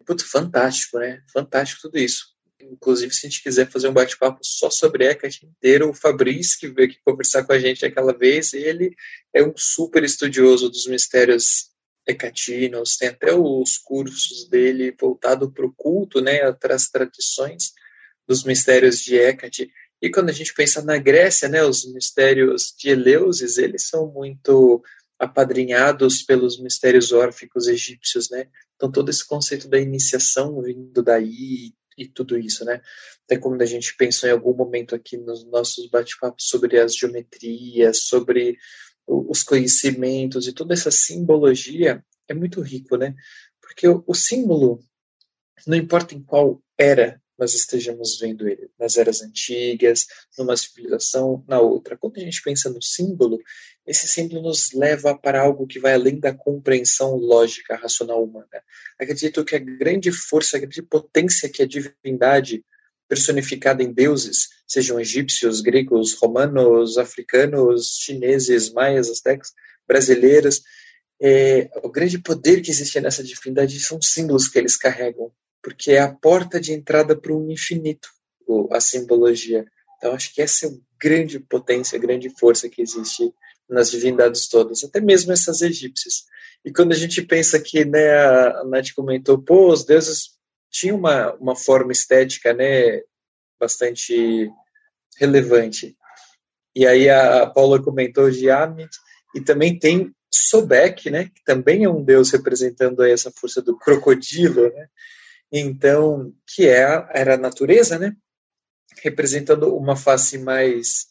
Speaker 5: Putz, fantástico, né? Fantástico tudo isso. Inclusive, se a gente quiser fazer um bate-papo só sobre Hecate inteiro, o Fabrício, que veio aqui conversar com a gente aquela vez, ele é um super estudioso dos mistérios hecatinos, tem até os cursos dele voltado para o culto, né, para as tradições dos mistérios de Hecate. E quando a gente pensa na Grécia, né, os mistérios de Eleusis, eles são muito apadrinhados pelos mistérios órficos egípcios, né? Então todo esse conceito da iniciação vindo daí e tudo isso, né? Até como a gente pensou em algum momento aqui nos nossos bate-papos sobre as geometrias, sobre os conhecimentos e toda essa simbologia é muito rico, né? Porque o, o símbolo, não importa em qual era nós estejamos vendo ele, nas eras antigas, numa civilização, na outra. Quando a gente pensa no símbolo, esse símbolo nos leva para algo que vai além da compreensão lógica, racional humana. Acredito que a grande força, a grande potência que a divindade personificada em deuses, sejam egípcios, gregos, romanos, africanos, chineses, maias, astecas, brasileiras, é, o grande poder que existe nessa divindade são símbolos que eles carregam, porque é a porta de entrada para o infinito, a simbologia. Então, acho que essa é a grande potência, a grande força que existe nas divindades todas, até mesmo essas egípcias. E quando a gente pensa que, né, a Nath comentou, pô, os deuses tinham uma, uma forma estética, né, bastante relevante. E aí a Paula comentou de Amit, e também tem Sobek, né, que também é um deus representando essa força do crocodilo, né? Então, que é era a natureza, né? Representando uma face mais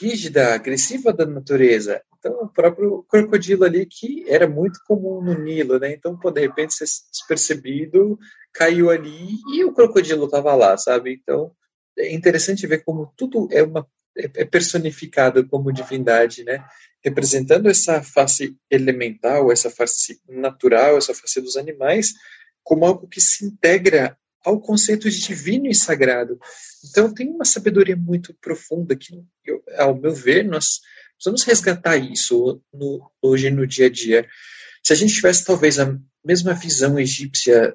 Speaker 5: rígida, agressiva da natureza. Então, o próprio crocodilo ali, que era muito comum no Nilo, né? Então, pô, de repente, ser despercebido, caiu ali e o crocodilo estava lá, sabe? Então, é interessante ver como tudo é uma é, é personificado como divindade, né? Representando essa face elemental, essa face natural, essa face dos animais, como algo que se integra ao conceito de divino e sagrado. Então, tem uma sabedoria muito profunda que, eu, ao meu ver, nós precisamos resgatar isso no, hoje no dia a dia. Se a gente tivesse talvez a mesma visão egípcia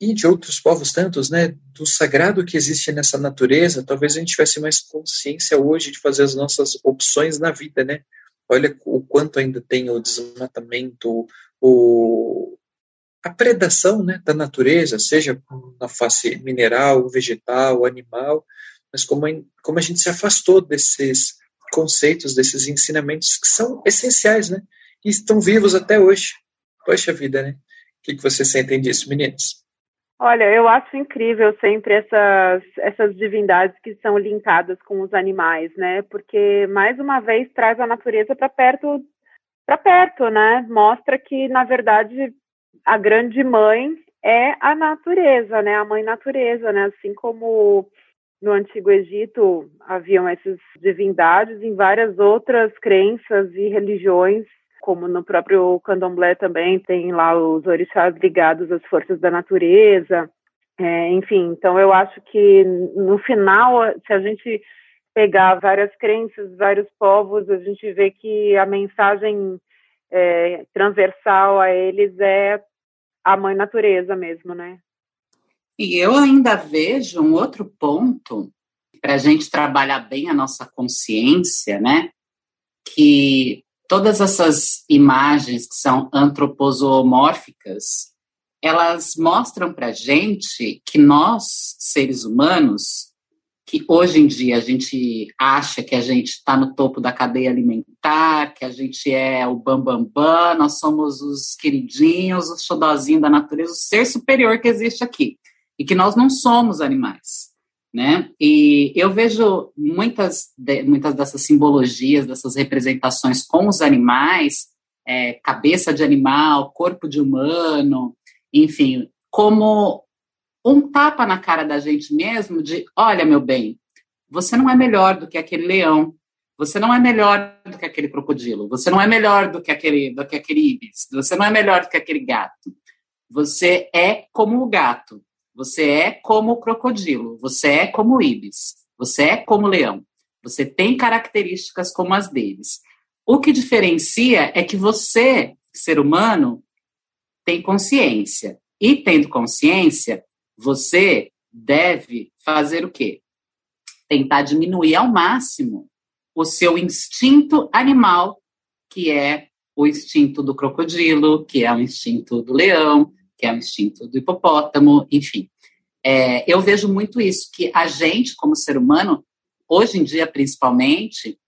Speaker 5: e de outros povos tantos, né, do sagrado que existe nessa natureza, talvez a gente tivesse mais consciência hoje de fazer as nossas opções na vida, né? Olha o quanto ainda tem o desmatamento, o, a predação né, da natureza, seja na face mineral, vegetal, animal, mas como, como a gente se afastou desses conceitos, desses ensinamentos que são essenciais, né? E estão vivos até hoje. Poxa vida, né? O que, que vocês sentem disso, meninos?
Speaker 4: Olha, eu acho incrível sempre essas, essas divindades que são linkadas com os animais, né? Porque, mais uma vez, traz a natureza para perto, para perto, né? Mostra que, na verdade, a grande mãe é a natureza, né? A mãe natureza, né? Assim como no Antigo Egito haviam essas divindades, em várias outras crenças e religiões, como no próprio candomblé também tem lá os orixás ligados às forças da natureza. É, enfim, então eu acho que no final, se a gente pegar várias crenças, vários povos, a gente vê que a mensagem é, transversal a eles é a mãe natureza mesmo, né?
Speaker 3: E eu ainda vejo um outro ponto para a gente trabalhar bem a nossa consciência, né? Que todas essas imagens que são antroposomórficas, elas mostram para gente que nós, seres humanos, que hoje em dia a gente acha que a gente está no topo da cadeia alimentar, que a gente é o bambambam, bam, bam, nós somos os queridinhos, os xodozinhos da natureza, o ser superior que existe aqui. E que nós não somos animais. Né? E eu vejo muitas, de, muitas dessas simbologias, dessas representações com os animais, é, cabeça de animal, corpo de humano, enfim, como um tapa na cara da gente mesmo de, olha, meu bem, você não é melhor do que aquele leão, você não é melhor do que aquele crocodilo, você não é melhor do que aquele, do que aquele ibis, você não é melhor do que aquele gato. Você é como o gato, você é como o crocodilo, você é como o ibis, você é como o leão. Você tem características como as deles. O que diferencia é que você, ser humano, tem consciência. E tendo consciência, você deve fazer o quê? Tentar diminuir ao máximo o seu instinto animal, que é o instinto do crocodilo, que é o instinto do leão, que é o instinto do hipopótamo, enfim. É, eu vejo muito isso, que a gente, como ser humano, hoje em dia principalmente,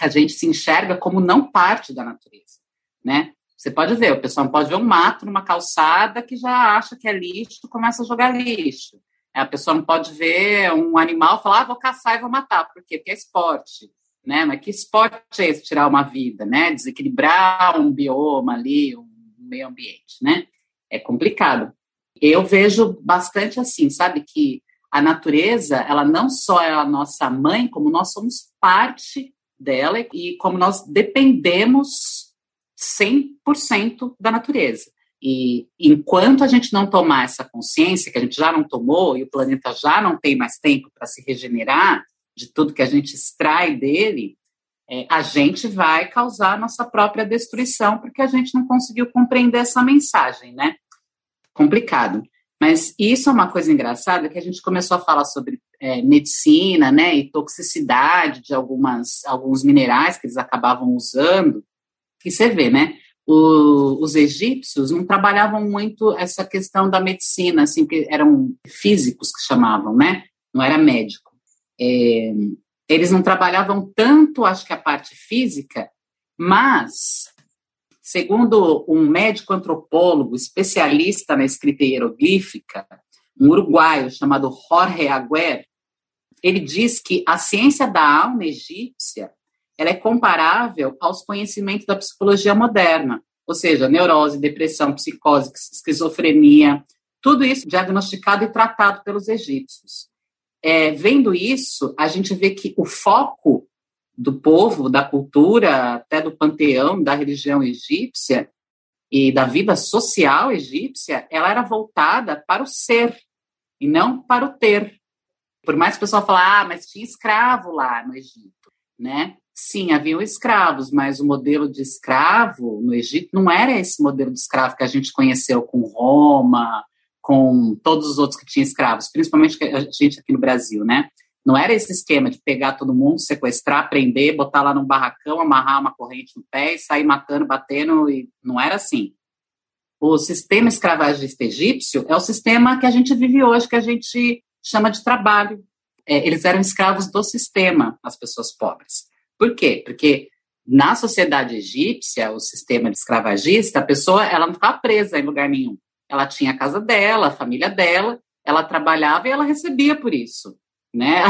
Speaker 3: a gente se enxerga como não parte da natureza. né? Você pode ver, o pessoal pode ver um mato numa calçada que já acha que é lixo, começa a jogar lixo. A pessoa não pode ver um animal e falar, ah, vou caçar e vou matar. Por quê? Porque é esporte, né? Mas que esporte é esse, tirar uma vida, né? Desequilibrar um bioma ali, um meio ambiente, né? É complicado. Eu vejo bastante assim, sabe, que a natureza, ela não só é a nossa mãe, como nós somos parte dela e como nós dependemos 100% da natureza. E enquanto a gente não tomar essa consciência, que a gente já não tomou e o planeta já não tem mais tempo para se regenerar de tudo que a gente extrai dele, é, a gente vai causar nossa própria destruição porque a gente não conseguiu compreender essa mensagem, né? Complicado. Mas isso é uma coisa engraçada que a gente começou a falar sobre é, medicina, né, e toxicidade de algumas, alguns minerais que eles acabavam usando que você vê, né? O, os egípcios não trabalhavam muito essa questão da medicina, assim, que eram físicos que chamavam, né? Não era médico. É, eles não trabalhavam tanto, acho que a parte física, mas, segundo um médico antropólogo especialista na escrita hieroglífica, um uruguaio chamado Jorge Aguer, ele diz que a ciência da alma egípcia ela é comparável aos conhecimentos da psicologia moderna, ou seja, neurose, depressão, psicose, esquizofrenia, tudo isso diagnosticado e tratado pelos egípcios. É, vendo isso, a gente vê que o foco do povo, da cultura, até do panteão, da religião egípcia e da vida social egípcia, ela era voltada para o ser e não para o ter. Por mais que o pessoal fale, ah, mas tinha escravo lá no Egito, né? Sim, haviam escravos, mas o modelo de escravo no Egito não era esse modelo de escravo que a gente conheceu com Roma, com todos os outros que tinham escravos, principalmente a gente aqui no Brasil, né? Não era esse esquema de pegar todo mundo, sequestrar, prender, botar lá num barracão, amarrar uma corrente no pé e sair matando, batendo, e não era assim. O sistema escravagista egípcio é o sistema que a gente vive hoje, que a gente chama de trabalho. É, eles eram escravos do sistema, as pessoas pobres. Por quê? Porque na sociedade egípcia, o sistema escravagista, a pessoa ela não ficava presa em lugar nenhum. Ela tinha a casa dela, a família dela, ela trabalhava e ela recebia por isso, né?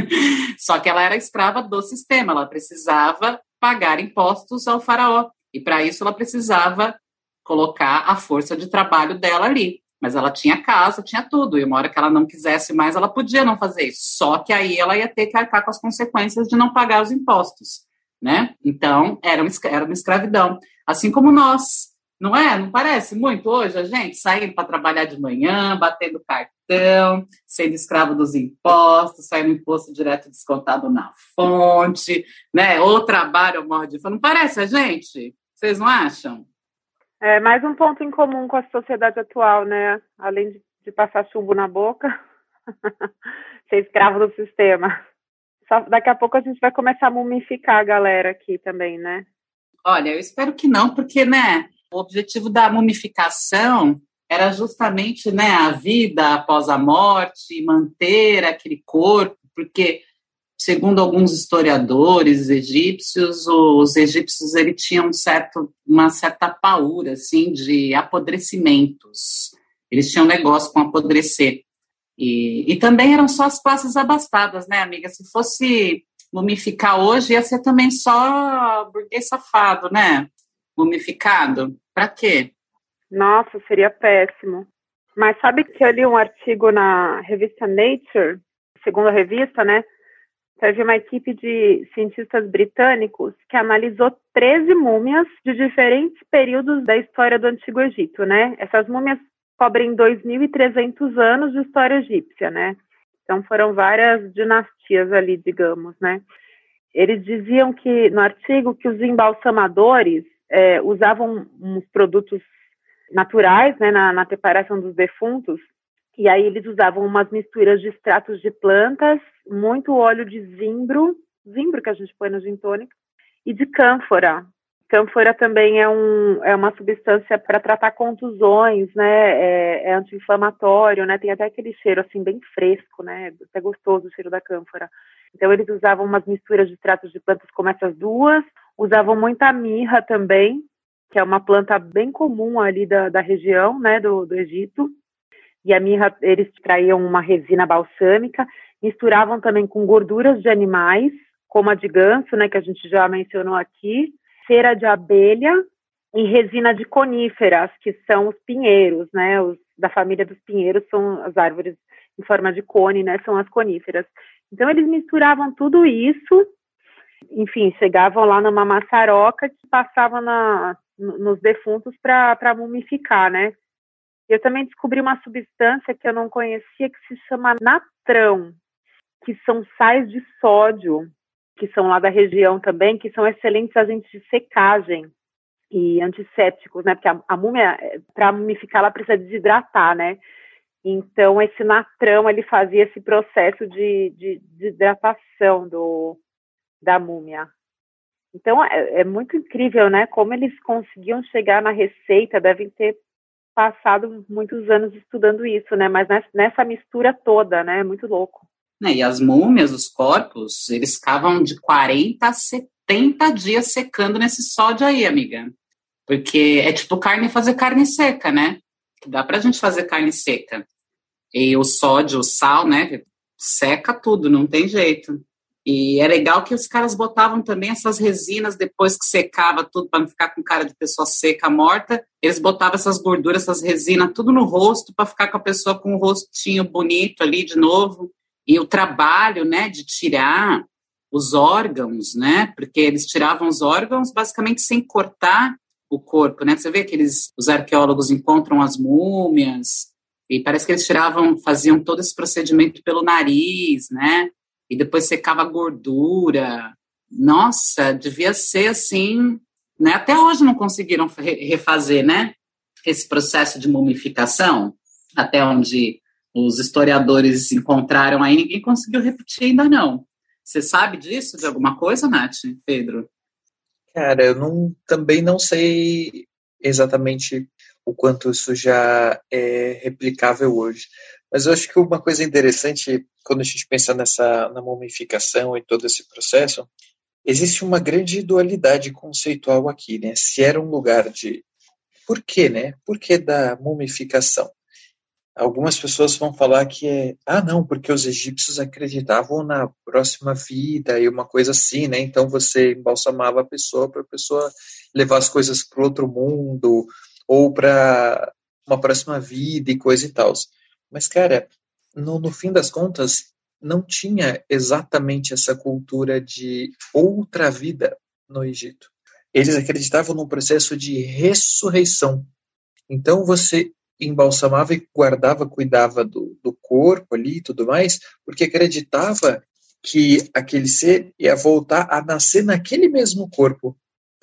Speaker 3: Só que ela era escrava do sistema, ela precisava pagar impostos ao faraó e para isso ela precisava colocar a força de trabalho dela ali. Mas ela tinha casa, tinha tudo, e uma hora que ela não quisesse mais, ela podia não fazer isso. Só que aí ela ia ter que arcar com as consequências de não pagar os impostos, né? Então, era uma, era uma escravidão. Assim como nós, não é? Não parece muito hoje a gente saindo para trabalhar de manhã, batendo cartão, sendo escravo dos impostos, saindo imposto direto descontado na fonte, né? Ou trabalho morre de fome. Não parece a gente? Vocês não acham?
Speaker 4: É mais um ponto em comum com a sociedade atual, né? Além de, de passar chumbo na boca, ser escravo do sistema. Só, daqui a pouco a gente vai começar a mumificar a galera aqui também, né?
Speaker 3: Olha, eu espero que não, porque, né, o objetivo da mumificação era justamente, né, a vida após a morte, manter aquele corpo, porque segundo alguns historiadores egípcios, os egípcios ele tinham um certo, uma certa paura assim de apodrecimentos. Eles tinham negócio com apodrecer. E, e também eram só as classes abastadas, né, amiga? Se fosse mumificar hoje, ia ser também só burguês safado, né? Mumificado. Para quê?
Speaker 4: Nossa, seria péssimo. Mas sabe que eu li um artigo na revista Nature, segunda revista, né? Teve uma equipe de cientistas britânicos que analisou 13 múmias de diferentes períodos da história do Antigo Egito, né? Essas múmias cobrem 2.300 anos de história egípcia, né? Então foram várias dinastias ali, digamos, né? Eles diziam que no artigo que os embalsamadores é, usavam uns produtos naturais, né, na, na preparação dos defuntos, e aí eles usavam umas misturas de extratos de plantas, muito óleo de zimbro, zimbro que a gente põe no gin tônica, e de cânfora. Cânfora também é, um, é uma substância para tratar contusões, né? É, é anti-inflamatório, né? Tem até aquele cheiro assim bem fresco, né? Até gostoso o cheiro da cânfora. Então eles usavam umas misturas de extratos de plantas como essas duas, usavam muita mirra também, que é uma planta bem comum ali da, da região, né, do, do Egito. E a mirra, eles extraíam uma resina balsâmica, misturavam também com gorduras de animais, como a de ganso, né, que a gente já mencionou aqui, cera de abelha e resina de coníferas, que são os pinheiros, né, os da família dos pinheiros são as árvores em forma de cone, né, são as coníferas. Então eles misturavam tudo isso, enfim, chegavam lá numa maçaroca que passava na, nos defuntos para mumificar, né. Eu também descobri uma substância que eu não conhecia que se chama natrão, que são sais de sódio, que são lá da região também, que são excelentes agentes de secagem e antissépticos, né? Porque a, a múmia, para mumificar, ela precisa desidratar, né? Então, esse natrão, ele fazia esse processo de, de, de hidratação do, da múmia. Então, é, é, muito incrível, né? Como eles conseguiam chegar na receita, devem ter passado muitos anos estudando isso, né? Mas nessa mistura toda, né? É muito louco.
Speaker 3: Né, e as múmias, os corpos, eles ficavam de 40 a 70 dias secando nesse sódio aí, amiga. Porque é tipo carne fazer carne seca, né? Dá pra gente fazer carne seca. E o sódio, o sal, né? Seca tudo, não tem jeito. E é legal que os caras botavam também essas resinas depois que secava tudo para não ficar com cara de pessoa seca, morta. Eles botavam essas gorduras, essas resinas, tudo no rosto para ficar com a pessoa com o rostinho bonito ali de novo. E o trabalho, né, de tirar os órgãos, né, porque eles tiravam os órgãos basicamente sem cortar o corpo, né, você vê que eles, os arqueólogos encontram as múmias, e parece que eles tiravam, faziam todo esse procedimento pelo nariz, né, e depois secava gordura, nossa, devia ser assim, né, até hoje não conseguiram refazer, né, esse processo de mumificação, até onde os historiadores encontraram aí, ninguém conseguiu repetir ainda não. Você sabe disso, de alguma coisa, Nath, Pedro?
Speaker 5: Cara, eu não, também não sei exatamente o quanto isso já é replicável hoje. Mas eu acho que uma coisa interessante, quando a gente pensa nessa na mumificação e todo esse processo, existe uma grande dualidade conceitual aqui, né? Se era um lugar de... Por quê, né? Por que da mumificação? Algumas pessoas vão falar que é, ah, não, porque os egípcios acreditavam na próxima vida e uma coisa assim, né? Então você embalsamava a pessoa para a pessoa levar as coisas para outro mundo ou para uma próxima vida e coisa e tal. Mas, cara, no, no fim das contas, não tinha exatamente essa cultura de outra vida no Egito. Eles acreditavam num processo de ressurreição. Então você embalsamava e guardava, cuidava do, do corpo ali e tudo mais, porque acreditava que aquele ser ia voltar a nascer naquele mesmo corpo.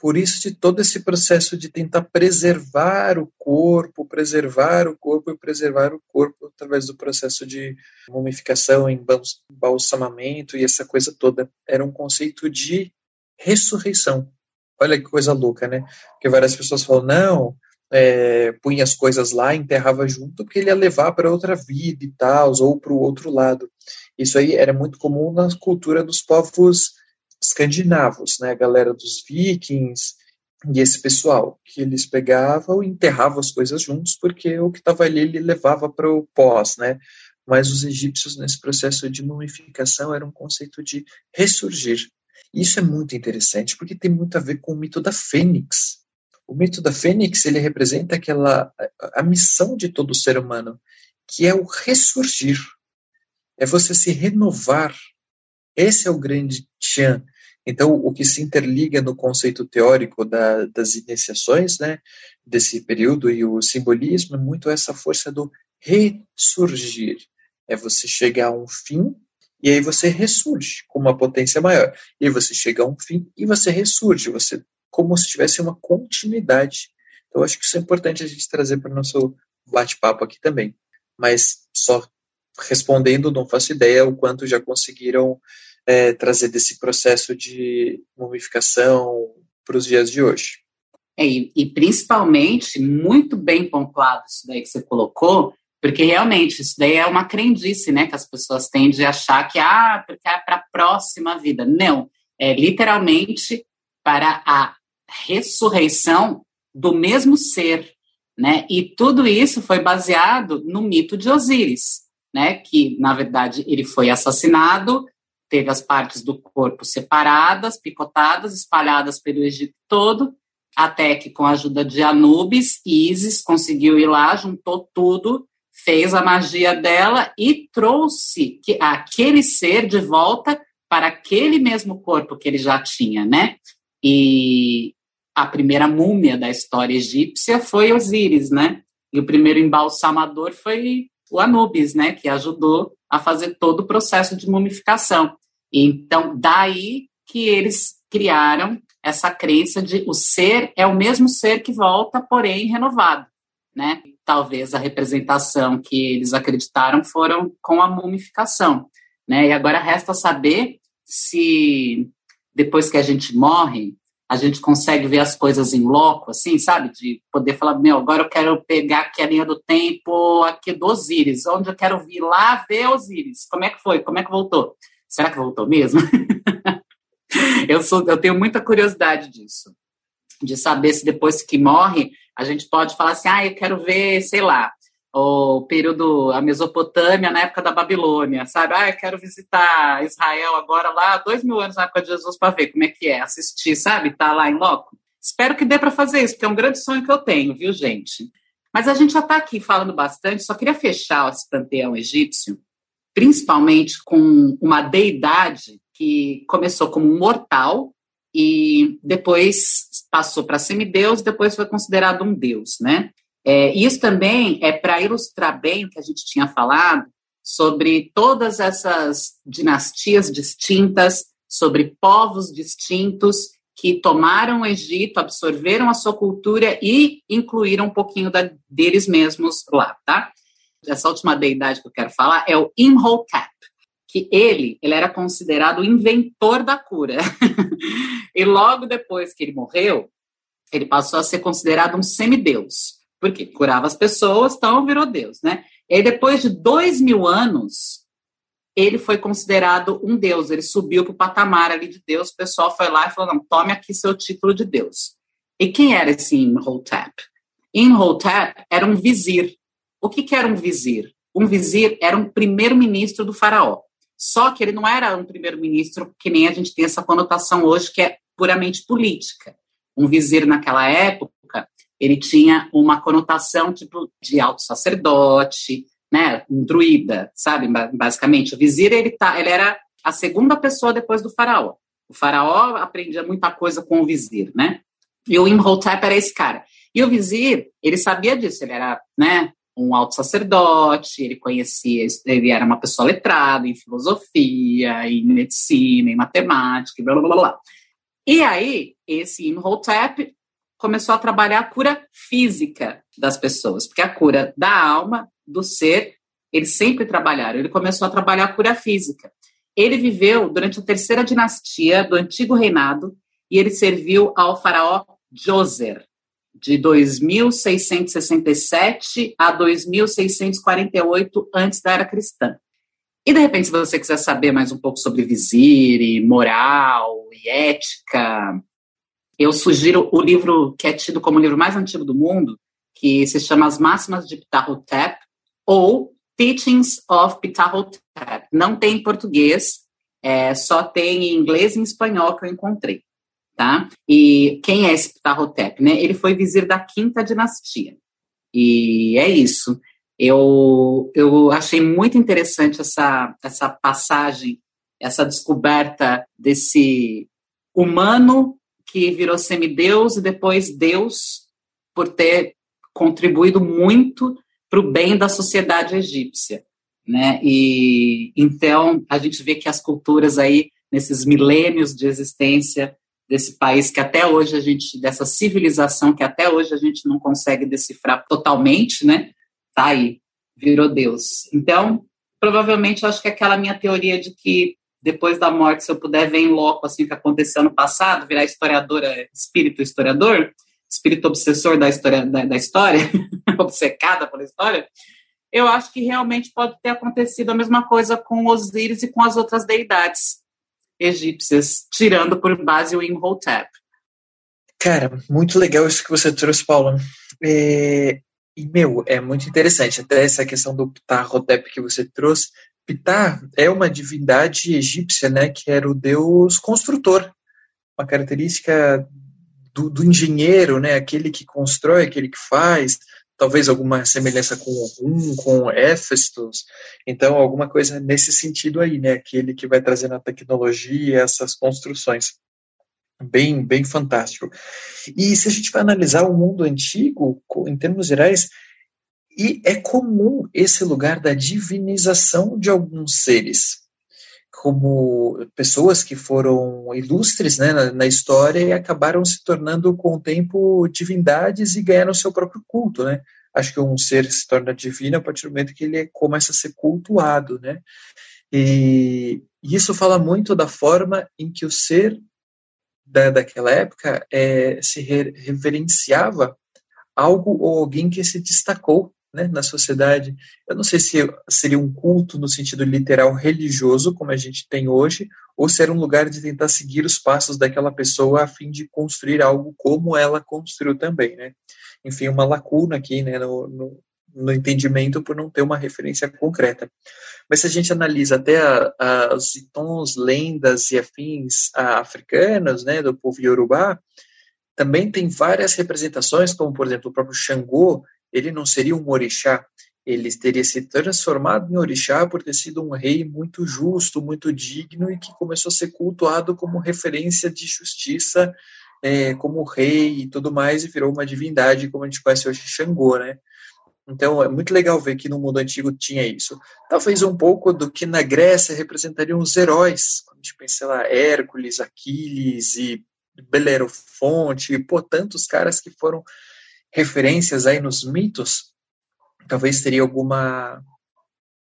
Speaker 5: Por isso de todo esse processo de tentar preservar o corpo, preservar o corpo e preservar o corpo através do processo de mumificação, embalsamamento e essa coisa toda. Era um conceito de ressurreição. Olha que coisa louca, né? Porque várias pessoas falam, não, é, punha as coisas lá, enterrava junto, porque ele ia levar para outra vida e tal, ou para o outro lado. Isso aí era muito comum na cultura dos povos escandinavos, né, a galera dos vikings e esse pessoal, que eles pegavam e enterravam as coisas juntos, porque o que estava ali ele levava para o pós, né, mas os egípcios nesse processo de mumificação era um conceito de ressurgir. Isso é muito interessante, porque tem muito a ver com o mito da fênix, o mito da fênix ele representa aquela a missão de todo ser humano, que é o ressurgir, é você se renovar. Esse é o grande Tian. Então, o que se interliga no conceito teórico da, das iniciações, né, desse período e o simbolismo é muito essa força do ressurgir. É você chegar a um fim e aí você ressurge com uma potência maior. E você chega a um fim e você ressurge, você como se tivesse uma continuidade. Então, acho que isso é importante a gente trazer para o nosso bate-papo aqui também. Mas só respondendo, não faço ideia o quanto já conseguiram é, trazer desse processo de mumificação para os dias de hoje.
Speaker 3: É, e, e, principalmente, muito bem pontuado isso daí que você colocou, porque realmente isso daí é uma crendice, né, que as pessoas têm de achar que, ah, porque é para a próxima vida. Não, é literalmente para a ressurreição do mesmo ser, né? E tudo isso foi baseado no mito de Osíris, né? Que na verdade ele foi assassinado, teve as partes do corpo separadas, picotadas, espalhadas pelo Egito todo, até que com a ajuda de Anubis, Isis conseguiu ir lá, juntou tudo, fez a magia dela e trouxe aquele ser de volta para aquele mesmo corpo que ele já tinha, né? E a primeira múmia da história egípcia foi Osíris, né? E o primeiro embalsamador foi o Anubis, né? Que ajudou a fazer todo o processo de mumificação. Então, daí que eles criaram essa crença de o ser é o mesmo ser que volta, porém renovado, né? Talvez a representação que eles acreditaram foram com a mumificação, né? E agora resta saber se depois que a gente morre, a gente consegue ver as coisas em loco, assim, sabe? De poder falar, meu, agora eu quero pegar aqui a linha do tempo aqui do Osíris, onde eu quero vir lá ver Osíris. Como é que foi? Como é que voltou? Será que voltou mesmo? eu, sou, eu tenho muita curiosidade disso, de saber se depois que morre, a gente pode falar assim, ah, eu quero ver, sei lá, o período, a Mesopotâmia na época da Babilônia, sabe? Ah, eu quero visitar Israel agora lá, dois mil anos na época de Jesus para ver como é que é, assistir, sabe? Tá lá em loco. Espero que dê para fazer isso, porque é um grande sonho que eu tenho, viu, gente? Mas a gente já está aqui falando bastante, só queria fechar esse panteão egípcio, principalmente com uma deidade que começou como um mortal e depois passou para semideus, depois foi considerado um deus, né? É, isso também é para ilustrar bem o que a gente tinha falado sobre todas essas dinastias distintas, sobre povos distintos que tomaram o Egito, absorveram a sua cultura e incluíram um pouquinho da, deles mesmos lá, tá? Essa última deidade que eu quero falar é o Imhotep, que ele, ele era considerado o inventor da cura. e logo depois que ele morreu, ele passou a ser considerado um semideus porque curava as pessoas, então virou Deus, né? E aí, depois de dois mil anos, ele foi considerado um Deus, ele subiu para o patamar ali de Deus, o pessoal foi lá e falou, não, tome aqui seu título de Deus. E quem era esse Imhotep? Imhotep era um vizir. O que, que era um vizir? Um vizir era um primeiro-ministro do faraó. Só que ele não era um primeiro-ministro que nem a gente tem essa conotação hoje, que é puramente política. Um vizir naquela época ele tinha uma conotação tipo de alto sacerdote, né, um druida, sabe, basicamente. O vizir, ele, tá, ele era a segunda pessoa depois do faraó. O faraó aprendia muita coisa com o vizir, né? E o Imhotep era esse cara. E o vizir, ele sabia disso, ele era, né, um alto sacerdote, ele conhecia, ele era uma pessoa letrada em filosofia, em medicina, em matemática, blá blá blá blá. E aí, esse Imhotep começou a trabalhar a cura física das pessoas, porque a cura da alma, do ser, eles sempre trabalharam. Ele começou a trabalhar a cura física. Ele viveu durante a terceira dinastia do antigo reinado e ele serviu ao faraó Djoser, de 2667 a 2648 antes da era cristã. E de repente, se você quiser saber mais um pouco sobre vizir e moral e ética, eu sugiro o livro que é tido como o livro mais antigo do mundo, que se chama As Máximas de Ptahotep, ou Teachings of Ptahotep. Não tem em português, é, só tem em inglês e em espanhol que eu encontrei. Tá? E quem é esse Ptahotep? Né? Ele foi vizir da quinta dinastia. E é isso. Eu, eu achei muito interessante essa, essa passagem, essa descoberta desse humano que virou semideus e depois Deus, por ter contribuído muito para o bem da sociedade egípcia. Né? E então a gente vê que as culturas aí, nesses milênios de existência desse país que até hoje a gente, dessa civilização que até hoje a gente não consegue decifrar totalmente, né? Tá aí, virou Deus. Então, provavelmente eu acho que aquela minha teoria de que depois da morte, se eu puder ver em loco assim o que aconteceu no passado, virar historiadora, espírito historiador, espírito obsessor da história, da, da história, obcecada pela história, eu acho que realmente pode ter acontecido a mesma coisa com Osíris e com as outras deidades egípcias, tirando por base o Imhotep.
Speaker 5: Cara, muito legal isso que você trouxe, Paulo. É, e, meu, é muito interessante. Até essa questão do Ptah-Hotep que você trouxe. Ptah é uma divindade egípcia, né? Que era o deus construtor. Uma característica do, do engenheiro, né? Aquele que constrói, aquele que faz. Talvez alguma semelhança com Rum, com Éfestos. Então, alguma coisa nesse sentido aí, né? Aquele que vai trazendo a tecnologia, essas construções bem, bem fantástico. E se a gente vai analisar o mundo antigo, em termos gerais, e é comum esse lugar da divinização de alguns seres, como pessoas que foram ilustres né, na, na, história e acabaram se tornando com o tempo divindades e ganharam seu próprio culto, né? Acho que um ser se torna divino a partir do momento que ele começa a ser cultuado, né? E isso fala muito da forma em que o ser da, daquela época é, se re, reverenciava algo ou alguém que se destacou né, na sociedade. Eu não sei se seria um culto no sentido literal religioso, como a gente tem hoje, ou se era um lugar de tentar seguir os passos daquela pessoa a fim de construir algo como ela construiu também. Né? Enfim, uma lacuna aqui né, no, no, no entendimento por não ter uma referência concreta. Mas se a gente analisa até as tons, lendas e afins africanos, né, do povo Yorubá, também tem várias representações, como por exemplo o próprio Xangô, ele não seria um orixá, ele teria se transformado em orixá por ter sido um rei muito justo, muito digno e que começou a ser cultuado como referência de justiça, é, como rei e tudo mais, e virou uma divindade, como a gente conhece hoje Xangô, né? Então é muito legal ver que no mundo antigo tinha isso. Talvez um pouco do que na Grécia representariam os heróis, quando a gente pensa lá, Hércules, Aquiles e Belerofonte, pô, tantos caras que foram referências aí nos mitos, talvez teria alguma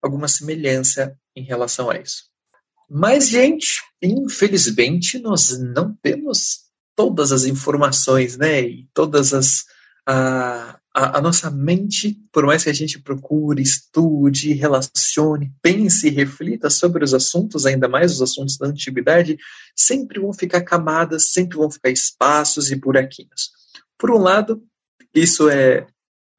Speaker 5: alguma semelhança em relação a isso. Mas, gente, infelizmente nós não temos todas as informações, né, e todas as a, a, a, nossa mente, por mais que a gente procure, estude, relacione, pense e reflita sobre os assuntos, ainda mais os assuntos da antiguidade, sempre vão ficar camadas, sempre vão ficar espaços e buraquinhos. Por um lado, isso é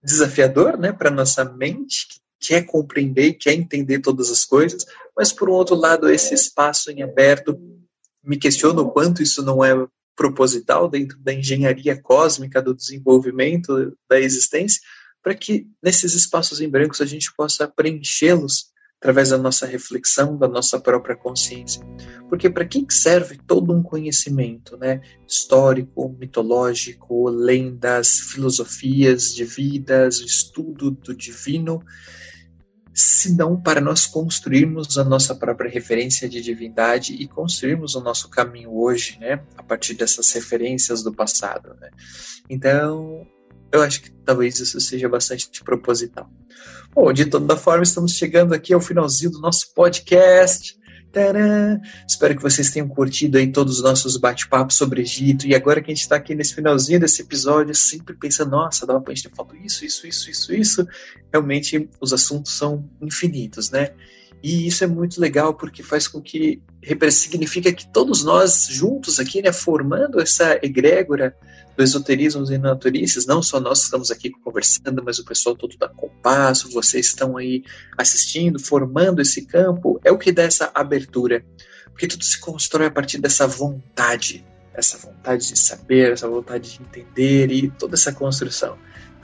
Speaker 5: desafiador né, para nossa mente, que quer compreender, quer entender todas as coisas, mas por um outro lado, esse espaço em aberto me questiono o quanto isso não é proposital dentro da engenharia cósmica do desenvolvimento da existência, para que nesses espaços em brancos a gente possa preenchê-los através da nossa reflexão, da nossa própria consciência. Porque para que serve todo um conhecimento, né, histórico, mitológico, lendas, filosofias de vidas, estudo do divino, senão para nós construirmos a nossa própria referência de divindade e construirmos o nosso caminho hoje, né, a partir dessas referências do passado, né. Então, eu acho que talvez isso seja bastante proposital. Bom, de toda forma, estamos chegando aqui ao finalzinho do nosso podcast. Tcharam! Espero que vocês tenham curtido aí todos os nossos bate-papos sobre Egito. E agora que a gente está aqui nesse finalzinho desse episódio, sempre pensando, nossa, dava pra gente ter falado isso, isso, isso, isso, isso. Realmente os assuntos são infinitos, né? E isso é muito legal porque faz com que significa que todos nós juntos aqui, né, formando essa egrégora do esoterismo e naturices, não só nós estamos aqui conversando, mas o pessoal todo da Compasso, vocês estão aí assistindo, formando esse campo, é o que dá essa abertura. Porque tudo se constrói a partir dessa vontade, essa vontade de saber, essa vontade de entender e toda essa construção.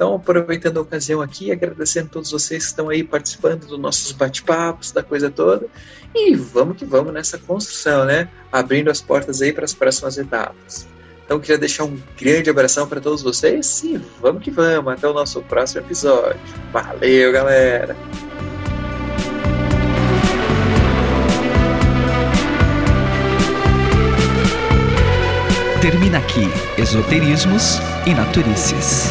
Speaker 5: Então, aproveitando a ocasião aqui, agradecendo a todos vocês que estão aí participando dos nossos bate-papos, da coisa toda. E vamos que vamos nessa construção, né? Abrindo as portas aí para as próximas etapas. Então, queria deixar um grande abração para todos vocês e vamos que vamos. Até o nosso próximo episódio. Valeu, galera!
Speaker 1: Termina aqui Esoterismos e Naturices.